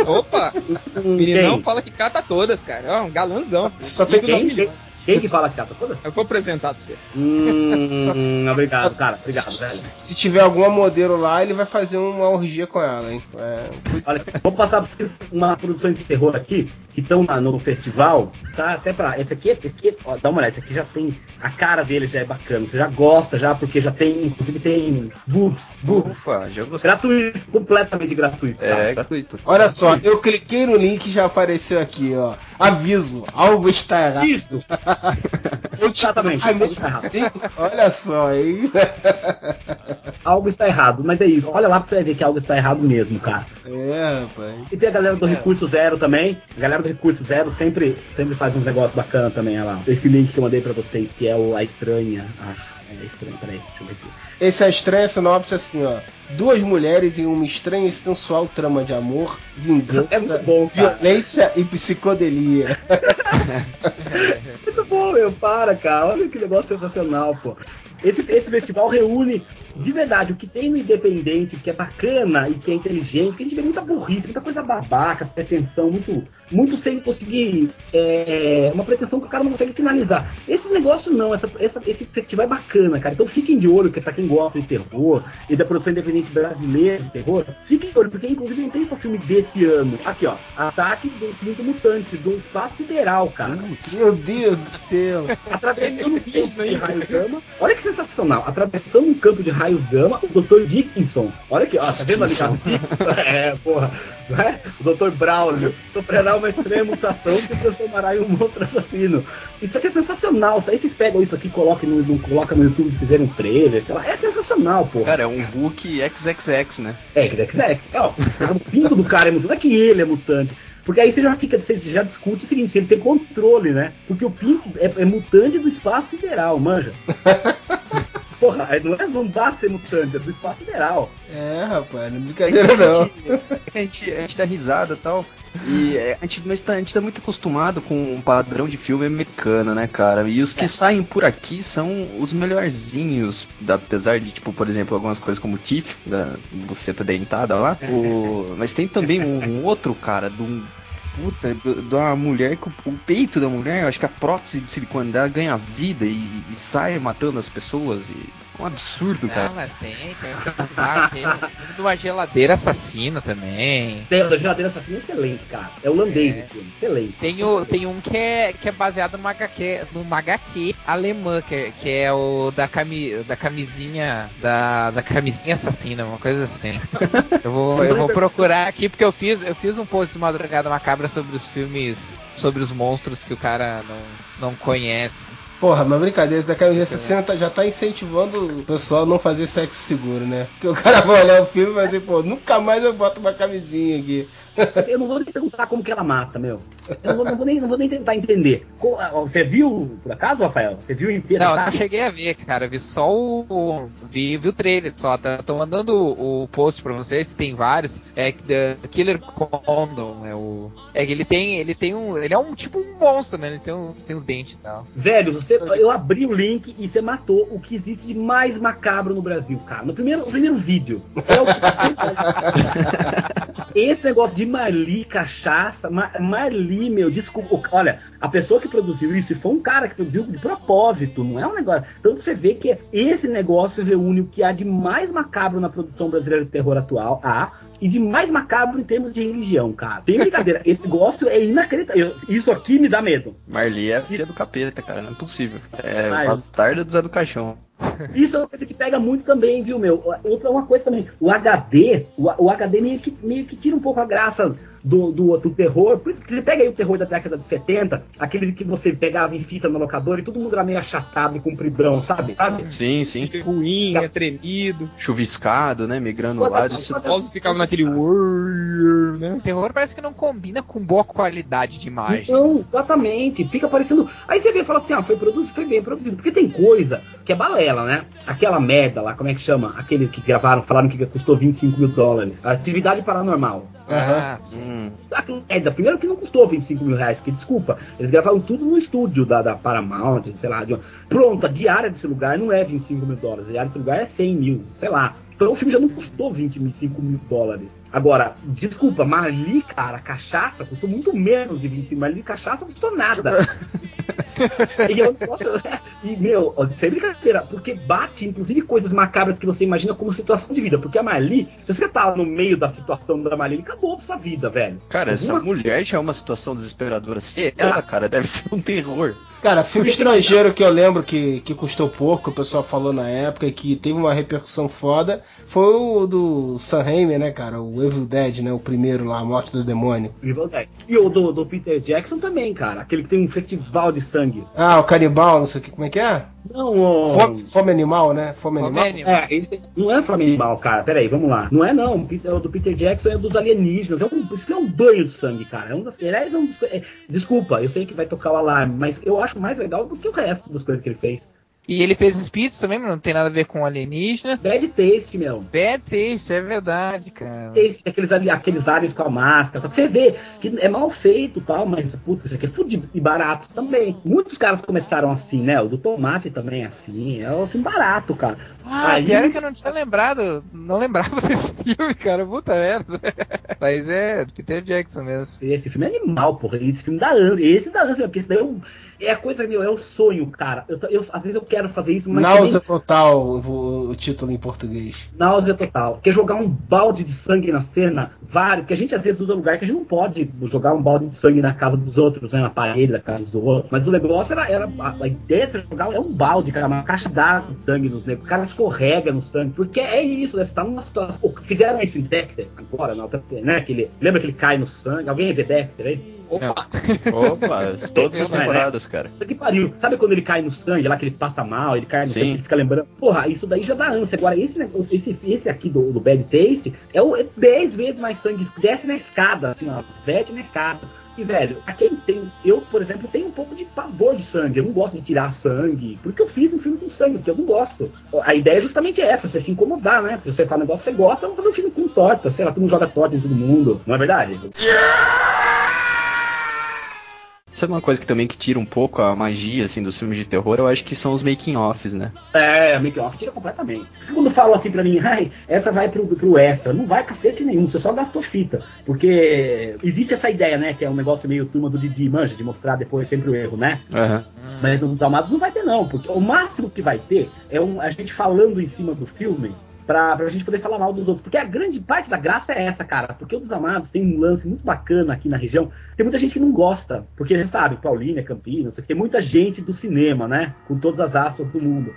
Opa! Hum, Meninão fala que cata todas, cara. É um galãzão. filho. Só tem quem? Quem que fala que capa toda? Eu vou apresentar pra você. Hum, obrigado, cara. Obrigado, velho. Se tiver alguma modelo lá, ele vai fazer uma orgia com ela, hein? É, Olha, vou passar pra vocês uma produção de terror aqui, que estão no festival. Tá até pra. Esse aqui, esse aqui, ó, dá uma olhada, esse aqui já tem. A cara dele já é bacana. Você já gosta, já, porque já tem. Inclusive tem boobs, boobs. Ufa, já gostei. Gratuito, completamente gratuito. tá? É, gratuito. Olha só, eu cliquei no link e já apareceu aqui, ó. Aviso, algo está errado. Isso! Exatamente, algo mesmo está errado. Olha só, hein? Algo está errado, mas é isso. Olha lá pra você ver que algo está errado mesmo, cara. É, rapaz. E tem a galera do É. Recurso Zero também. A galera do Recurso Zero sempre, sempre faz uns negócios bacanas também, olha lá. Esse link que eu mandei pra vocês, que é o A Estranha, acho. É a Estranha, peraí, deixa eu ver aqui. Esse é a estranha sinopse assim, ó. Duas mulheres em uma estranha e sensual trama de amor, É vingança, muito bom, violência e psicodelia. Muito bom, meu, para, cara. Olha que negócio sensacional, pô. Esse, esse festival reúne de verdade o que tem no Independente, que é bacana e que é inteligente, porque a gente vê muita burrice, muita coisa babaca, pretensão, muito, muito sem conseguir. é, uma pretensão que o cara não consegue finalizar. Esse negócio não, essa, essa- esse festival é bacana, cara. Então fiquem de olho, que pra quem gosta de terror e da produção independente brasileira de terror, fiquem de olho, porque inclusive não tem só filme desse ano. Aqui, ó, Ataque dos Cinco Mutantes, do Espaço Sideral, cara. Meu Deus do céu. Atravessando um campo de raio-gama. Olha que sensacional. Atravessando um campo de raio raios gama, o Dr. Dickinson. Olha aqui, ó, tá vendo ali? Dickinson? É, porra. Né? O Dr. Braulio sofrerá uma estranha mutação que transformará em um monstro assassino. Isso aqui é sensacional. Aí vocês pegam isso aqui, colocam no, no, colocam no YouTube, fizeram um trailer, sei lá. É sensacional, porra. Cara, é um Hulk XXX, né? É, que que é, ó, o pinto do cara é mutante, não é que ele é mutante. Porque aí você já fica, você já discute o seguinte, se ele tem controle, né? Porque o pinto é, é mutante do espaço sideral, manja. Porra, não, é, não dá ser mutante, é do espaço sideral. É, rapaz, não é brincadeira não. A gente, a gente dá risada e tal. E é, a, gente, mas tá, a gente tá muito acostumado com um padrão de filme americano, né, cara? E os que É. saem por aqui são os melhorzinhos, da- apesar de, tipo, por exemplo, algumas coisas como o Tiff, da buceta dentada lá. O, mas tem também um, um outro, cara, de um. Puta, uma mulher que o, peito da mulher, acho que a prótese de silicone dela ganha vida e, e sai matando as pessoas. E, um absurdo, cara. Não, mas tem, tem uns que é bizarro, tem um filme de uma geladeira assassina também. Tem, a geladeira assassina é excelente, cara. É holandês É. esse filme, excelente. Tem, o, tem um que é, que é baseado numa HQ, numa HQ alemã, que é, que é o da, cami, da camisinha. Da, da camisinha assassina, uma coisa assim. Eu vou, eu vou procurar aqui porque eu fiz, eu fiz um post de madrugada macabra sobre os filmes. Sobre os monstros que o cara não, não conhece. Porra, mas brincadeira, esse da camiseta assassina tá- já tá incentivando o pessoal a não fazer sexo seguro, né? Porque o cara vai olhar o filme e vai dizer, pô, nunca mais eu boto uma camisinha aqui. Eu não vou nem perguntar como que ela mata, meu. Eu não vou, não vou nem, não vou nem tentar entender. Ah, Você viu, por acaso, Rafael? Você viu inteiro? Não, eu tá? não cheguei a ver, cara. Vi só o. Vi, vi o trailer só. Tá, tô mandando o, post pra vocês, tem vários. É que The Killer Condom. É o. É que ele tem. Ele tem um. Ele é um tipo um monstro, né? Ele tem, uns tem uns dentes e tal. Velho, você, eu abri o link e você matou o que existe de mais macabro no Brasil, cara. No primeiro, no primeiro vídeo. É Esse negócio de Marli, cachaça, Ma- Marli, meu, desculpa. Olha, a pessoa que produziu isso foi um cara que produziu de propósito, não é um negócio. Tanto você vê que esse negócio reúne o que há de mais macabro na produção brasileira de terror atual, A, e de mais macabro em termos de religião, cara. Tem brincadeira. Esse negócio é inacreditável. Isso aqui me dá medo. Marli é filha do capeta, cara, não é possível. É Ah, o é. bastardo do Zé do Caixão. Isso é uma coisa que pega muito também, viu, meu? Outra uma coisa também, o HD, o, o HD meio que, meio que tira um pouco a graça do, do, do terror. Por isso que você pega aí o terror da década de 70, aquele que você pegava em fita no locador e todo mundo era meio achatado e compridão, sabe? sabe? Sim, sim. Ruim, é tremido. Chuviscado, né? Migrando lá. Os vozes ficavam naquele né? O terror parece que não combina com boa qualidade de imagem. Então, exatamente. Fica parecendo. Aí você vê e fala assim: ah, foi produzido, foi bem produzido. Porque tem coisa que é balela, né? Aquela merda lá, como é que chama? Aquele que gravaram, falaram que custou 25 mil dólares. Atividade paranormal. Ah, sim. Hum, É, primeiro que não custou 25 mil reais, porque desculpa, eles gravaram tudo no estúdio da, da Paramount, sei lá. De... Pronto, a diária desse lugar não é 25 mil dólares, a diária desse lugar é 100 mil, sei lá. Então o filme já não custou 25 mil dólares. Agora, desculpa, Marli, cara, cachaça custou muito menos de 25 Marli, cachaça custou nada. e, eu, e, meu, sem brincadeira, porque bate, inclusive, coisas macabras que você imagina como situação de vida. Porque a Marli, se você tá no meio da situação da Marli, acabou a sua vida, velho. Cara, essa Alguma mulher já é uma situação desesperadora. Se ela, cara, deve ser um terror. Cara, filme estrangeiro que eu lembro que, que custou pouco, o pessoal falou na época, e que teve uma repercussão foda, foi o do Sam Raimi, né, cara? O Evil Dead, né? O primeiro lá, A Morte do Demônio. Evil Dead. E o do, do Peter Jackson também, cara. Aquele que tem um festival de sangue. Ah, o Canibal, não sei o que, como é que é? Não, o... Fome, fome animal, né? Fome, Fome animal. animal. É, esse não é Fome Animal, cara. Peraí, vamos lá. Não é não. O do Peter Jackson é dos alienígenas. É um, isso é um banho de sangue, cara. É um das, aliás, é um dos, é, desculpa, eu sei que vai tocar o alarme, mas eu acho mais legal do que o resto das coisas que ele fez. E ele fez espíritos também, mas não tem nada a ver com alienígena. Bad Taste, meu. Bad Taste, é verdade, cara. Taste, aqueles, aqueles aliens com a máscara. Você vê que é mal feito e tal, mas, putz, isso aqui é fudido e barato também. Muitos caras começaram assim, né? O do Tomate também é assim. É um filme barato, cara. Ah, Aí- pior que eu não tinha lembrado. Não lembrava desse filme, cara. Puta merda. Mas é, Peter Jackson mesmo. Esse filme é animal, porra. Esse filme dá ânsia. Esse dá ânsia, porque esse daí é um. É a coisa, meu, é o sonho, cara. Eu, eu- às vezes eu quero fazer isso, mas. Náusea total, o, o título em português. Náusea total. Porque jogar um balde de sangue na cena, vários, porque a gente às vezes usa lugar que a gente não pode jogar um balde de sangue na casa dos outros, né, na parede da casa dos outros. Mas o negócio era, era a, a ideia de jogar é um balde, cara, uma caixa d'água de sangue nos negros. O cara escorrega no sangue, porque é isso, né, você tá numa situação. Fizeram isso em Dexter agora, não, né, que ele, lembra que ele cai no sangue? Alguém vê Dexter aí? Opa! Opa, todas as Não é, temporadas, cara. Que pariu. Sabe quando ele cai no sangue, lá que ele passa mal, ele cai no Sim. sangue, ele fica lembrando? Porra, isso daí já dá ânsia. Agora, esse, negócio- esse, esse aqui do, do Bad Taste é, o, é 10 vezes mais sangue. Desce na escada, assim, ó. Vete na escada. E, velho, aquele tem. Eu, por exemplo, tenho um pouco de pavor de sangue. Eu não gosto de tirar sangue. Por isso que eu fiz um filme com sangue, porque eu não gosto. A ideia é justamente essa, você se incomodar, né? Se você fala um negócio que você gosta, vamos fazer um filme com torta. Sei lá, todo mundo joga torta em todo mundo. Não é verdade? Sabe uma coisa que também que tira um pouco a magia, assim, dos filmes de terror? Eu acho que são os making-offs, né? É, make off tira completamente. Quando falam assim pra mim, ai, essa vai pro, pro extra, não vai cacete nenhum, você só gastou fita. Porque existe essa ideia, né, que é um negócio meio turma do Didi, manja, de mostrar depois sempre o erro, né? Aham. Mas nos Amados não vai ter não, porque o máximo que vai ter é um, a gente falando em cima do filme pra, pra gente poder falar mal dos outros. Porque a grande parte da graça é essa, cara. Porque o dos Amados tem um lance muito bacana aqui na região. Tem muita gente que não gosta, porque sabe, Paulínia, Campinas, tem muita gente do cinema, né? Com todas as asas do mundo.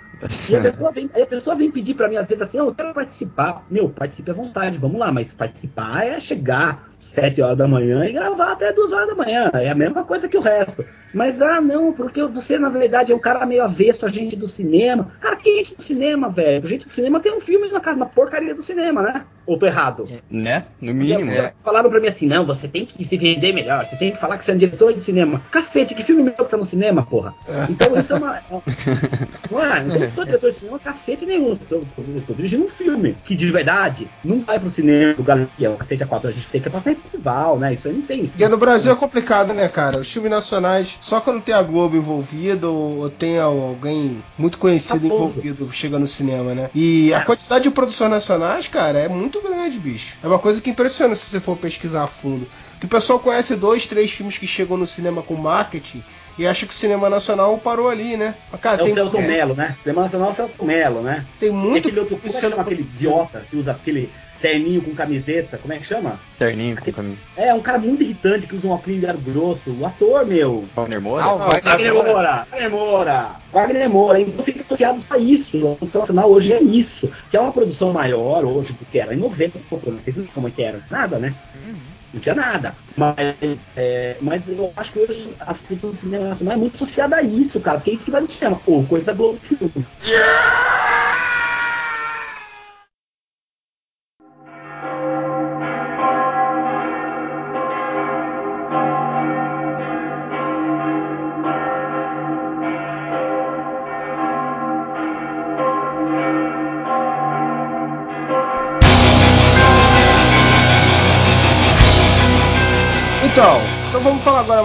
E a pessoa vem, a pessoa vem pedir pra mim, às vezes assim, "Não, eu quero participar. Meu, participe à vontade, vamos lá, mas participar é chegar sete horas da manhã e gravar até duas horas da manhã. É a mesma coisa que o resto. Mas, ah, não, porque você, na verdade, é um cara meio avesso a gente do cinema. Cara, que gente do cinema, velho? Gente do cinema tem um filme na na porcaria do cinema, né? Ou tô errado? Né? No mínimo. É. Falaram pra mim assim, não, você tem que se vender melhor, você tem que falar que você é um diretor de cinema. Cacete, que filme meu que tá no cinema, porra? Então isso é uma. Não é, eu não sou diretor de cinema, cacete nenhum. Estou, estou dirigindo um filme que de verdade não vai pro cinema do Galeria, o cacete a quatro, a gente tem que ir pra festival, né? Isso aí não tem. Porque no Brasil é complicado, né, cara? Os filmes nacionais, só quando tem a Globo envolvida ou, ou tem alguém muito conhecido Tá envolvido, chega no cinema, né? E a quantidade de produções nacionais, cara, é muito grande, bicho. É uma coisa que impressiona se você for pesquisar a fundo. Que o pessoal conhece dois, três filmes que chegam no cinema com marketing e acha que o cinema nacional parou ali, né? Mas, cara, É o tem, Celso Melo, né? Cinema Nacional é o Celso Melo, né? tem muito aquele outro, filme é sendo aquele idiota que usa aquele terninho com camiseta? Como é que chama? Terninho com caminho. É, um cara muito irritante que usa um óculos de ar grosso. O ator, meu. Wagner Moura? Ah, o Wagner Wagner Moura. Moura, Wagner Moura, Wagner Moura, então fica associado a isso. O produção nacional hoje é isso, que é uma produção maior hoje do que era em 90, pô, não sei se como é que era, nada, né? Uhum. Não tinha nada. Mas, é, mas eu acho que hoje a produção do cinema nacional é muito associada a isso, cara, porque é isso que vai no cinema, ou coisa da Globo Filme. Então,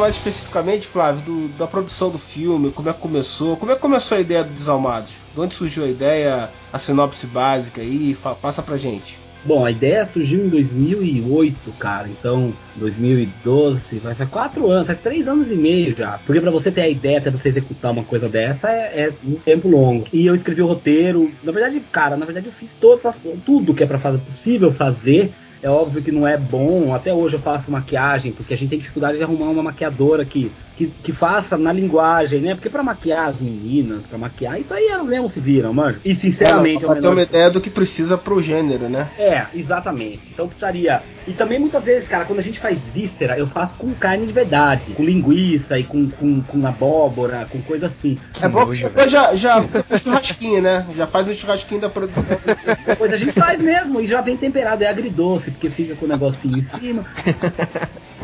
mais especificamente, Flávio, do- da produção do filme, como é que começou, como é que começou a ideia do Desalmados? De onde surgiu a ideia, a sinopse básica aí, passa pra gente. Bom, a ideia surgiu em 2008, cara. Então, 2012, vai faz quatro anos, faz três anos e meio já. Porque pra você ter a ideia até você executar uma coisa dessa é, é um tempo longo. E eu escrevi o roteiro. Na verdade, cara, na verdade eu fiz todas as, tudo que é pra fazer possível fazer. É óbvio que não é bom. Até hoje eu faço maquiagem, porque a gente tem dificuldade de arrumar uma maquiadora que, que, que faça na linguagem, né? Porque pra maquiar as meninas, pra maquiar, isso aí elas mesmo se viram, mano. E sinceramente, É, pra ter uma ideia do que precisa pro gênero, né? é, exatamente. Então precisaria. E também muitas vezes, cara, quando a gente faz víscera, eu faço com carne de verdade. Com linguiça e com, com, com abóbora, com coisa assim. É bom que depois já, já churrasquinho, né? Já faz um churrasquinho da produção. Depois a gente faz mesmo e já vem temperado. É agridoce, porque fica com o negocinho em cima.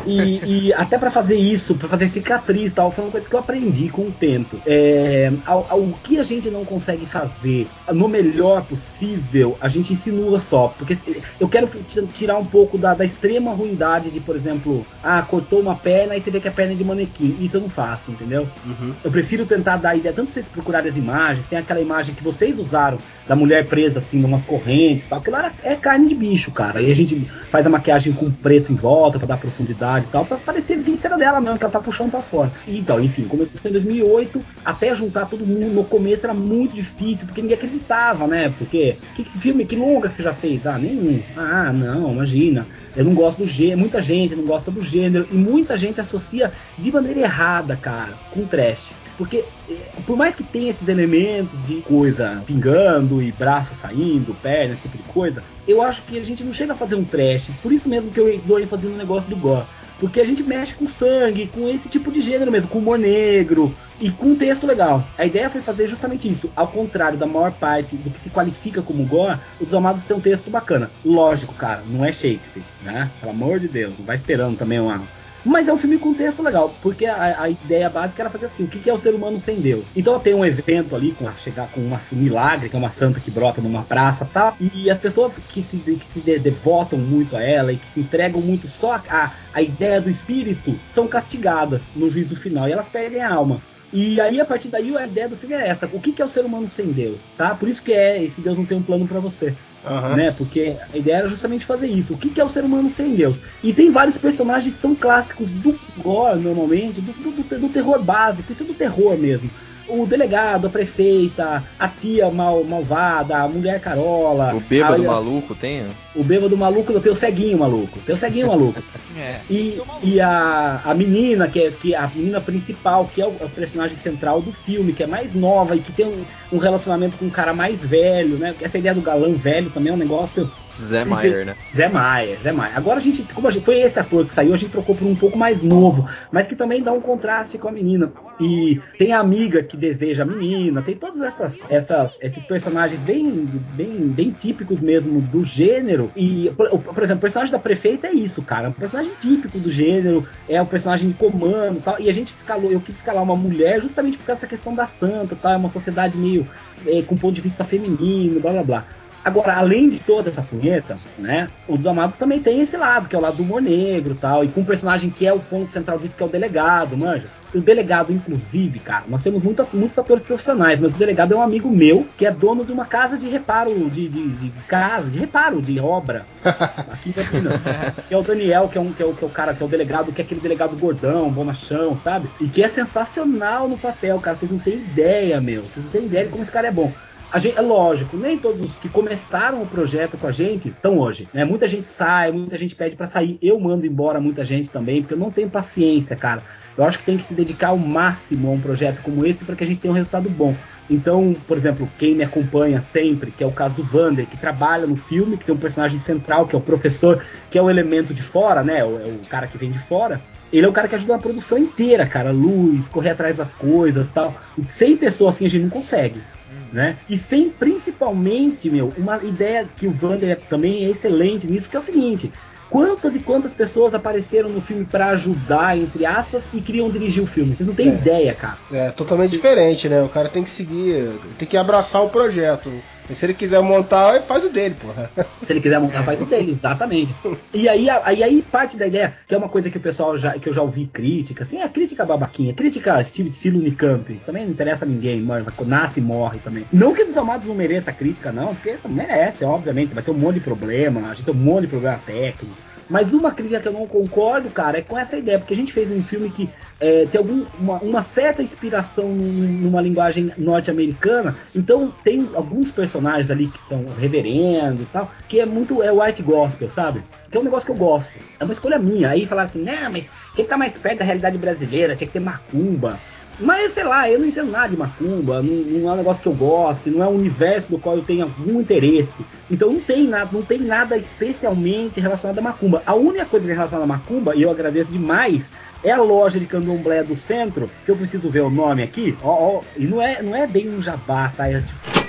E, e até pra fazer isso, pra fazer cicatriz e tal, foi uma coisa que eu aprendi com o tempo. É, ao, ao que a gente não consegue fazer no melhor possível, a gente insinua só. Porque eu quero tirar um pouco da, da extrema ruindade de, por exemplo, ah, cortou uma perna e você vê que a perna é de manequim. Isso eu não faço, entendeu? Uhum. Eu prefiro tentar dar ideia, tanto vocês procurarem as imagens, tem aquela imagem que vocês usaram da mulher presa assim, numas correntes e tal, aquilo era, é carne de bicho, cara. E a gente faz a maquiagem com preto em volta pra dar profundidade e tal, pra parecer víscera dela mesmo, que ela tá puxando pra fora. Então, enfim, começou em 2008, até juntar todo mundo, no começo era muito difícil, porque ninguém acreditava, né? Porque, que, que filme, que longa que você já fez? Ah, nenhum. Ah, não, imagina. Eu não gosto do gênero, muita gente não gosta do gênero, e muita gente associa de maneira errada, cara, com trash. Porque, eh, por mais que tenha esses elementos de coisa pingando e braço saindo, perna, esse tipo de coisa, eu acho que a gente não chega a fazer um trash. Por isso mesmo que eu dou ênfase no negócio do gore. Porque a gente mexe com sangue, com esse tipo de gênero mesmo, com humor negro e com um texto legal. A ideia foi fazer justamente isso. Ao contrário da maior parte do que se qualifica como gore, os Amados têm um texto bacana. Lógico, cara, não é Shakespeare, né? Pelo amor de Deus, não vai esperando também uma, mas é um filme com texto legal, porque a, a ideia básica era fazer assim: o que, é o ser humano sem Deus? Então tem um evento ali, com chegar com uma, um milagre, que é uma santa que brota numa praça e tal, e as pessoas que se, que se de- devotam muito a ela e que se entregam muito só a, a, a ideia do espírito são castigadas no juízo final e elas perdem a alma. E aí, a partir daí, a ideia do filme é essa: o que, que é o ser humano sem Deus? Tá? Por isso que é esse Deus não tem um plano pra você Aham. né? Porque a ideia era justamente fazer isso. O que, que é o ser humano sem Deus? E tem vários personagens que são clássicos do gore, normalmente, do, do- do terror básico, isso é do terror mesmo. O delegado, a prefeita, a tia mal, malvada, a mulher carola. O bêbado a- maluco tem? O bêbado maluco, tem o ceguinho maluco. Tem o ceguinho maluco. É. E, e a, a menina, que é, que é a menina principal, que é o, o personagem central do filme, que é mais nova e que tem um, um relacionamento com um cara mais velho, né? Essa ideia do galã velho também é um negócio Zé Maier, né? Zé Maia, Zé Maia. Agora a gente, como a gente, foi esse ator que saiu, a gente trocou por um pouco mais novo, mas que também dá um contraste com a menina. E tem a amiga que deseja a menina, tem todos essas, essas, esses personagens bem, bem, bem típicos mesmo do gênero. E, por, por exemplo, o personagem da prefeita é isso, cara. É um personagem típico do gênero, é um personagem de comando e tal. E a gente escalou, eu quis escalar uma mulher justamente por causa dessa questão da santa, tal. É uma sociedade meio eh, com ponto de vista feminino, blá blá blá. Agora, além de toda essa punheta, né? O dos Amados também tem esse lado, que é o lado do humor negro e tal, e com um personagem que é o ponto central disso, que é o delegado, manja. O delegado, inclusive, cara, nós temos muita, muitos atores profissionais, mas o delegado é um amigo meu que é dono de uma casa de reparo, de, de, de casa, de reparo, de obra, aqui em Campinas. que é o Daniel, que é, um, que, é o, que é o cara, que é o delegado, que é aquele delegado gordão, bonachão, sabe? E que é sensacional no papel, cara. Vocês não têm ideia, meu. Vocês não têm ideia de como esse cara é bom. Gente, é lógico, nem todos os que começaram o projeto com a gente estão hoje. Né? Muita gente sai, muita gente pede pra sair. Eu mando embora muita gente também, porque eu não tenho paciência, cara. Eu acho que tem que se dedicar ao máximo a um projeto como esse para que a gente tenha um resultado bom. Então, por exemplo, quem me acompanha sempre, que é o caso do Vander, que trabalha no filme, que tem um personagem central, que é o professor, que é o elemento de fora, né? É o cara que vem de fora. Ele é o cara que ajuda a produção inteira, cara. Luz, correr atrás das coisas tal. Sem pessoa assim a gente não consegue. Né? E sem principalmente, meu, uma ideia que o Vander também é excelente nisso, que é o seguinte: quantas e quantas pessoas apareceram no filme pra ajudar, entre aspas, e queriam dirigir o filme? Vocês não têm É. ideia, cara. É totalmente diferente, né? O cara tem que seguir, tem que abraçar o projeto. E se ele quiser montar, faz o dele, porra. Se ele quiser montar, faz o dele, exatamente. E aí, a- aí, aí parte da ideia, que é uma coisa que o pessoal já, que eu já ouvi crítica, assim, é crítica babaquinha, crítica estilo, estilo Unicamp, também não interessa a ninguém, mano, nasce e morre também. Não que os amados não mereça crítica, não, porque merece, obviamente, vai ter um monte de problema, a gente tem um monte de problema técnico. Mas uma crítica que eu não concordo, cara, é com essa ideia, porque a gente fez um filme que é, tem algum, uma, uma certa inspiração num- numa linguagem norte-americana, então tem alguns personagens ali que são reverendo e tal, que é muito é white gospel, sabe? Que é um negócio que eu gosto. É uma escolha minha. Aí falar assim, né, mas tinha que estar mais perto da realidade brasileira, tinha que ter macumba. Mas sei lá, eu não entendo nada de macumba, não, não é um negócio que eu gosto, não é um universo do qual eu tenho algum interesse. Então não tem nada, não tem nada especialmente relacionado a macumba. A única coisa que é relacionada a macumba, e eu agradeço demais, é a loja de candomblé do centro, que eu preciso ver o nome aqui, ó, ó, e não é, não é bem um jabá, tá? É tipo,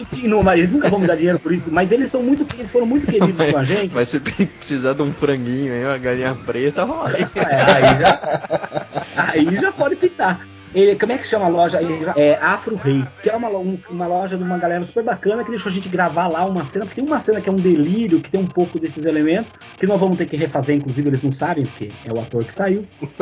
Enfim, não, mas eles nunca vão me dar dinheiro por isso, mas eles são muito, eles foram muito queridos com a gente. Mas se precisar de um franguinho aí, uma galinha preta, rola. É, aí já, aí já pode pintar. Ele, como é que chama a loja? Ele- É Afro Rei, que é uma, um- uma loja de uma galera super bacana que deixou a gente gravar lá uma cena, porque tem uma cena que é um delírio, que tem um pouco desses elementos, que nós vamos ter que refazer, inclusive eles não sabem, porque é o ator que saiu.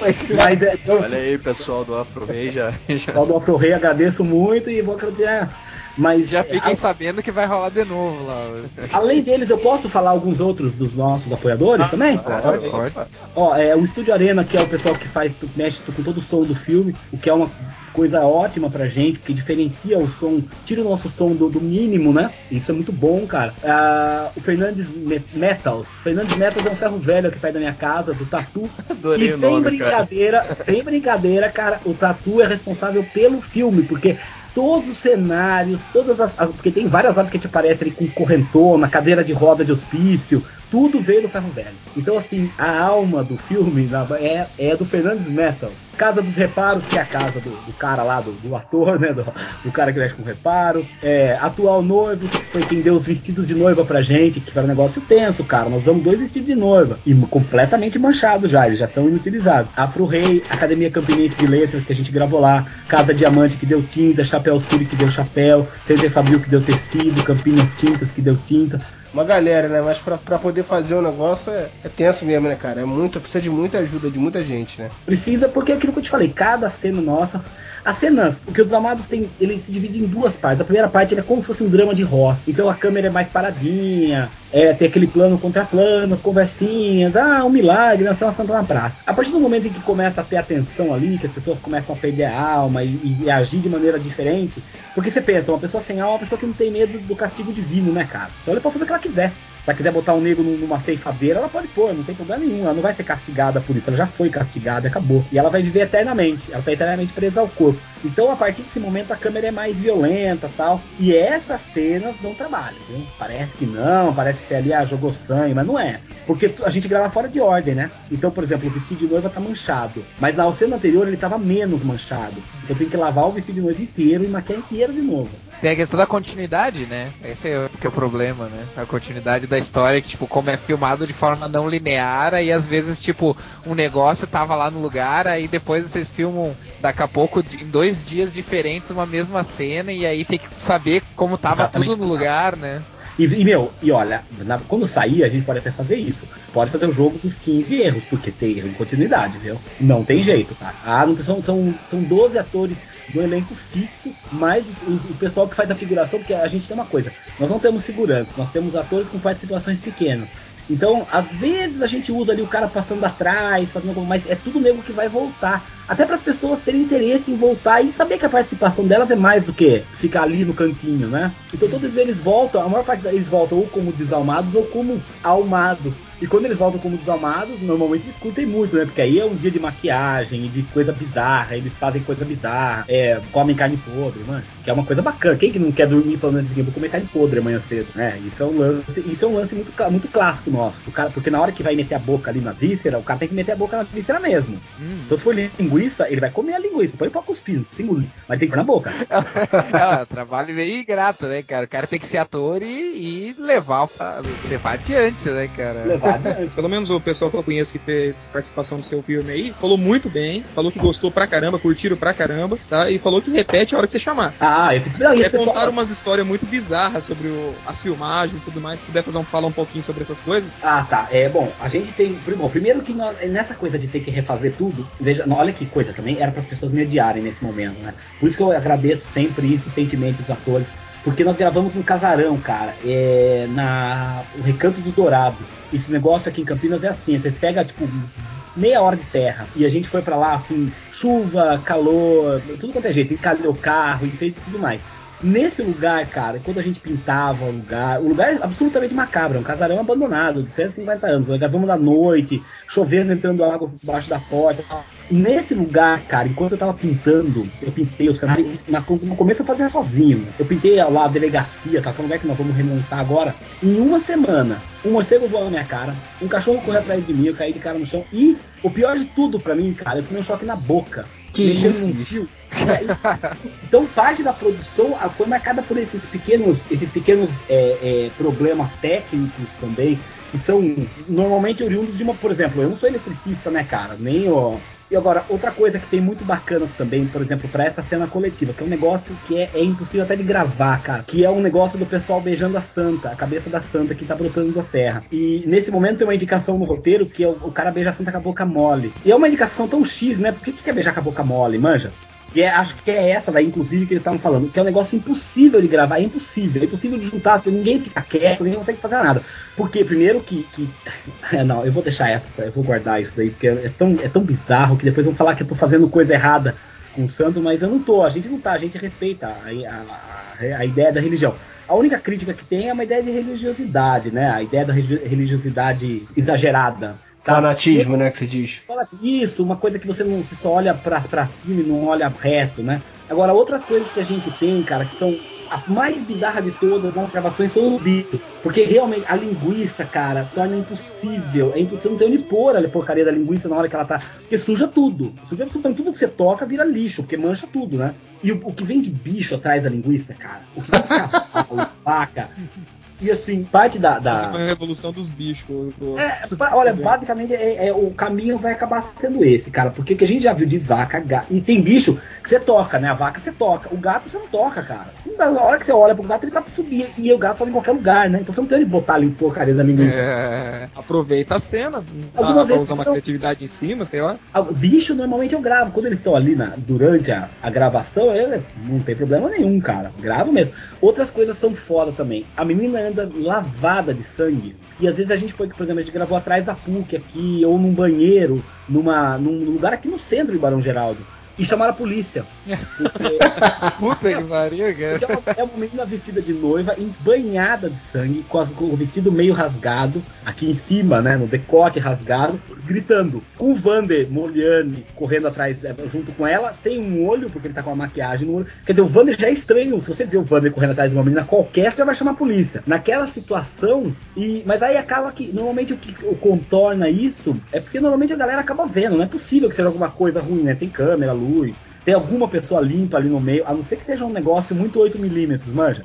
mas, mas é, então, Olha aí, pessoal do Afro Rei já. já... Pessoal do Afro Rei, agradeço muito e vou acreditar. Mas Já fiquem a- sabendo que vai rolar de novo lá. além deles, eu posso falar alguns outros dos nossos apoiadores também? Pode, pode. Ó, é o Estúdio Arena, que é o pessoal que faz, mexe com todo o som do filme, o que é uma coisa ótima pra gente, porque diferencia o som, tira o nosso som do, do mínimo, né? Isso é muito bom, cara. Ah, o Fernandes Me- Metals. Fernandes Metals é um ferro velho aqui perto da minha casa, do Tatu. Adorei e sem nome, cara. brincadeira, sem brincadeira, cara, o Tatu é responsável pelo filme, porque todos os cenários, todas as. as- porque tem várias obras que te aparecem ali com correntona, cadeira de roda de hospício, tudo veio do ferro velho. Então, assim, a alma do filme é, é do Fernandes Metal. Casa dos Reparos, que é a casa do, do cara lá, do, do ator, né? Do, do cara que mexe com reparo. É, atual noivo, que foi quem deu os vestidos de noiva pra gente, que foi um negócio tenso, cara. Nós damos dois vestidos de noiva. E completamente manchados já, eles já estão inutilizados. Afro Rei, Academia Campinense de Letras, que a gente gravou lá. Casa Diamante, que deu tinta. Chapéu Escuro, que deu chapéu. Center Fabril, que deu tecido. Campinas Tintas, que deu tinta. Uma galera, né? Mas pra poder fazer o negócio é, é tenso mesmo, né, cara? É muito, precisa de muita ajuda de muita gente, né? Precisa, porque é aquilo que eu te falei, cada cena nossa. As cenas, porque os Amados tem, ele se divide em duas partes. A primeira parte é como se fosse um drama de rock. Então a câmera é mais paradinha, é, tem aquele plano contra plano, as conversinhas, ah, um milagre, nasceu uma santa na praça. A partir do momento em que começa a ter atenção ali, que as pessoas começam a perder a alma e, e agir de maneira diferente, porque você pensa, uma pessoa sem alma é uma pessoa que não tem medo do castigo divino, né, cara? Então ela pode fazer o que ela quiser. Ela quiser botar um negro num- numa ceifadeira, ela pode pôr, não tem problema nenhum. Ela não vai ser castigada por isso, ela já foi castigada, acabou. E ela vai viver eternamente, ela tá eternamente presa ao corpo. Então, a partir desse momento, a câmera é mais violenta tal. E essas cenas dão trabalho, viu? Parece que não, parece que você ali ah, jogou sangue, mas não é. Porque a gente grava fora de ordem, né? Então, por exemplo, o vestido de noiva tá manchado. Mas na cena anterior ele tava menos manchado. Eu tenho que lavar o vestido de noiva inteiro e maquiar inteiro de novo. Tem a questão da continuidade, né? Esse é o, que é o problema, né? A continuidade da história, que, tipo, como é filmado de forma não linear, e às vezes, tipo, um negócio tava lá no lugar, aí depois vocês filmam daqui a pouco, em dois dias diferentes, uma mesma cena, e aí tem que saber como tava Exatamente. tudo no lugar, né? E, e, meu, e olha, na- quando sair a gente pode até fazer isso. Pode fazer o jogo dos 15 erros, porque tem erro de continuidade, viu? Não tem jeito, cara. Ah, não, são, são, são 12 atores do elenco fixo, mais o, o pessoal que faz a figuração, porque a gente tem uma coisa, nós não temos figurantes, nós temos atores com participações pequenas. Então, às vezes a gente usa ali o cara passando atrás, fazendo alguma, mas é tudo nego que vai voltar. Até para as pessoas terem interesse em voltar e saber que a participação delas é mais do que ficar ali no cantinho, né? Então todos eles voltam, a maior parte deles voltam ou como desalmados ou como almados. E quando eles voltam como desalmados, normalmente eles curtem muito, né? Porque aí é um dia de maquiagem e de coisa bizarra, eles fazem coisa bizarra, é, comem carne podre, mano. Que é uma coisa bacana. Quem que não quer dormir falando assim, vou comer carne podre amanhã cedo, né? Isso é um lance, isso é um lance muito, muito clássico nosso. O cara, porque na hora que vai meter a boca ali na víscera, o cara tem que meter a boca na víscera mesmo. Hum. Então se for linguiça, ele vai comer a linguiça, põe pra cuspir, sem engolir, mas tem que pôr na boca. É um trabalho meio ingrato, né, cara? O cara tem que ser ator e, e levar, pra- levar adiante, né, cara? Levar adiante. Pelo menos o pessoal que eu conheço que fez participação no seu filme aí, falou muito bem, falou que gostou pra caramba, curtiram pra caramba, tá? E falou que repete a hora que você chamar. Ah, esse, não, e esse É pessoal- contar umas histórias muito bizarras sobre o- as filmagens e tudo mais. Se puder fazer um, falar um pouquinho sobre essas coisas. Ah, tá. É bom. A gente tem. Bom, primeiro que nós, nessa coisa de ter que refazer tudo, veja, olha que coisa também, era para as pessoas mediarem nesse momento, né? Por isso que eu agradeço sempre insistentemente os atores. Porque nós gravamos no casarão, cara, é, na o Recanto do Dourado. Esse negócio aqui em Campinas é assim, você pega tipo meia hora de terra e a gente foi pra lá assim, chuva, calor, tudo quanto é jeito, encalhou o carro e fez tudo mais. Nesse lugar, cara, quando a gente pintava o lugar, o lugar é absolutamente macabro, é um casarão abandonado, de 150 anos, nós gravamos da noite, chovendo, entrando água por baixo da porta. Nesse lugar, cara, enquanto eu tava pintando, eu pintei o cenário, na- no começo eu fazia sozinho, eu pintei lá a delegacia, tá, é um lugar que nós vamos remontar agora, em uma semana, um morcego voou na minha cara, um cachorro correu atrás de mim, eu caí de cara no chão, e o pior de tudo pra mim, cara, eu tomei um choque na boca. Que mexendo isso, bicho? fio. Então parte da produção foi marcada por esses pequenos, esses pequenos é, é, problemas técnicos também, que são normalmente oriundos de uma, por exemplo, eu não sou eletricista, né, cara? Nem o. E agora, outra coisa que tem muito bacana também, por exemplo, pra essa cena coletiva, que é um negócio que é, é impossível até de gravar, cara, que é um negócio do pessoal beijando a santa, a cabeça da santa que tá brotando da terra. E nesse momento tem uma indicação no roteiro que é o, o cara beija a santa com a boca mole. E é uma indicação tão X, né? Por que, que quer beijar com a boca mole, manja? E é- acho que é essa daí, inclusive, que eles estavam falando, que é um negócio impossível de gravar, é impossível, é impossível de juntar, ninguém fica quieto, ninguém consegue fazer nada. Porque, primeiro, que. que é, não, eu vou deixar essa, eu vou guardar isso daí, porque é tão, é tão bizarro que depois vão falar que eu tô fazendo coisa errada com o santo, mas eu não tô, a gente não tá, a gente respeita a, a, a- ideia da religião. A única crítica que tem é uma ideia de religiosidade, né? A ideia da religi- religiosidade exagerada. Tá? Fanatismo, né, que você diz. Isso, uma coisa que você não você só olha pra, pra cima e não olha reto, né? Agora, outras coisas que a gente tem, cara, que são as mais bizarras de todas nas gravações são os bichos. Porque realmente a linguiça, cara, torna impossível. É impossível não ter onde pôr a porcaria da linguiça na hora que ela tá. Porque suja tudo. Suja absolutamente tudo que você toca vira lixo, porque mancha tudo, né? E o, o que vem de bicho atrás da linguiça, cara, o que vem de cavalo, vaca. E assim, parte da. da... Isso é uma revolução dos bichos. É, olha, basicamente é, é- o caminho vai acabar sendo esse, cara. Porque o que a gente já viu de vaca, gato. E tem bicho que você toca, né? A vaca você toca. O gato você não toca, cara. Na hora que você olha pro gato, ele tá pra subir. E o gato sobe em qualquer lugar, né? Então você não tem onde botar ali porcaria da linguiça. É, Aproveita a cena, dá Algumas pra usar uma eu- criatividade em cima, sei lá. Bicho, normalmente eu gravo. Quando eles estão ali na, durante a, a gravação, eu, não tem problema nenhum, cara. Gravo mesmo. Outras coisas são foda também. A menina anda lavada de sangue. E às vezes a gente foi, por exemplo, a gente gravou atrás da PUC aqui, ou num banheiro, numa, num lugar aqui no centro de Barão Geraldo. E chamaram a polícia. Porque puta que pariu, cara. porque é uma, é menina vestida de noiva, banhada de sangue, com, com o vestido meio rasgado, aqui em cima, né, no decote rasgado, gritando. Com o Vander Moliane correndo atrás, eh, junto com ela, sem um olho, porque ele tá com a maquiagem no olho. Quer dizer, o Vander já é estranho. Se você vê o Vander correndo atrás de uma menina qualquer, você já vai chamar a polícia. Naquela situação, e mas aí acaba que, normalmente o que contorna isso é porque normalmente a galera acaba vendo. Não é possível que seja alguma coisa ruim, né? Tem câmera, luz. Tem alguma pessoa limpa ali no meio, a não ser que seja um negócio muito 8mm, manja.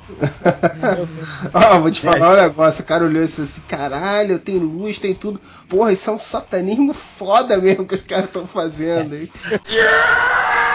Ó, vou te É. falar um negócio. O cara olhou e disse assim: caralho, tem luz, tem tudo. Porra, isso é um satanismo foda mesmo que os caras estão fazendo, hein?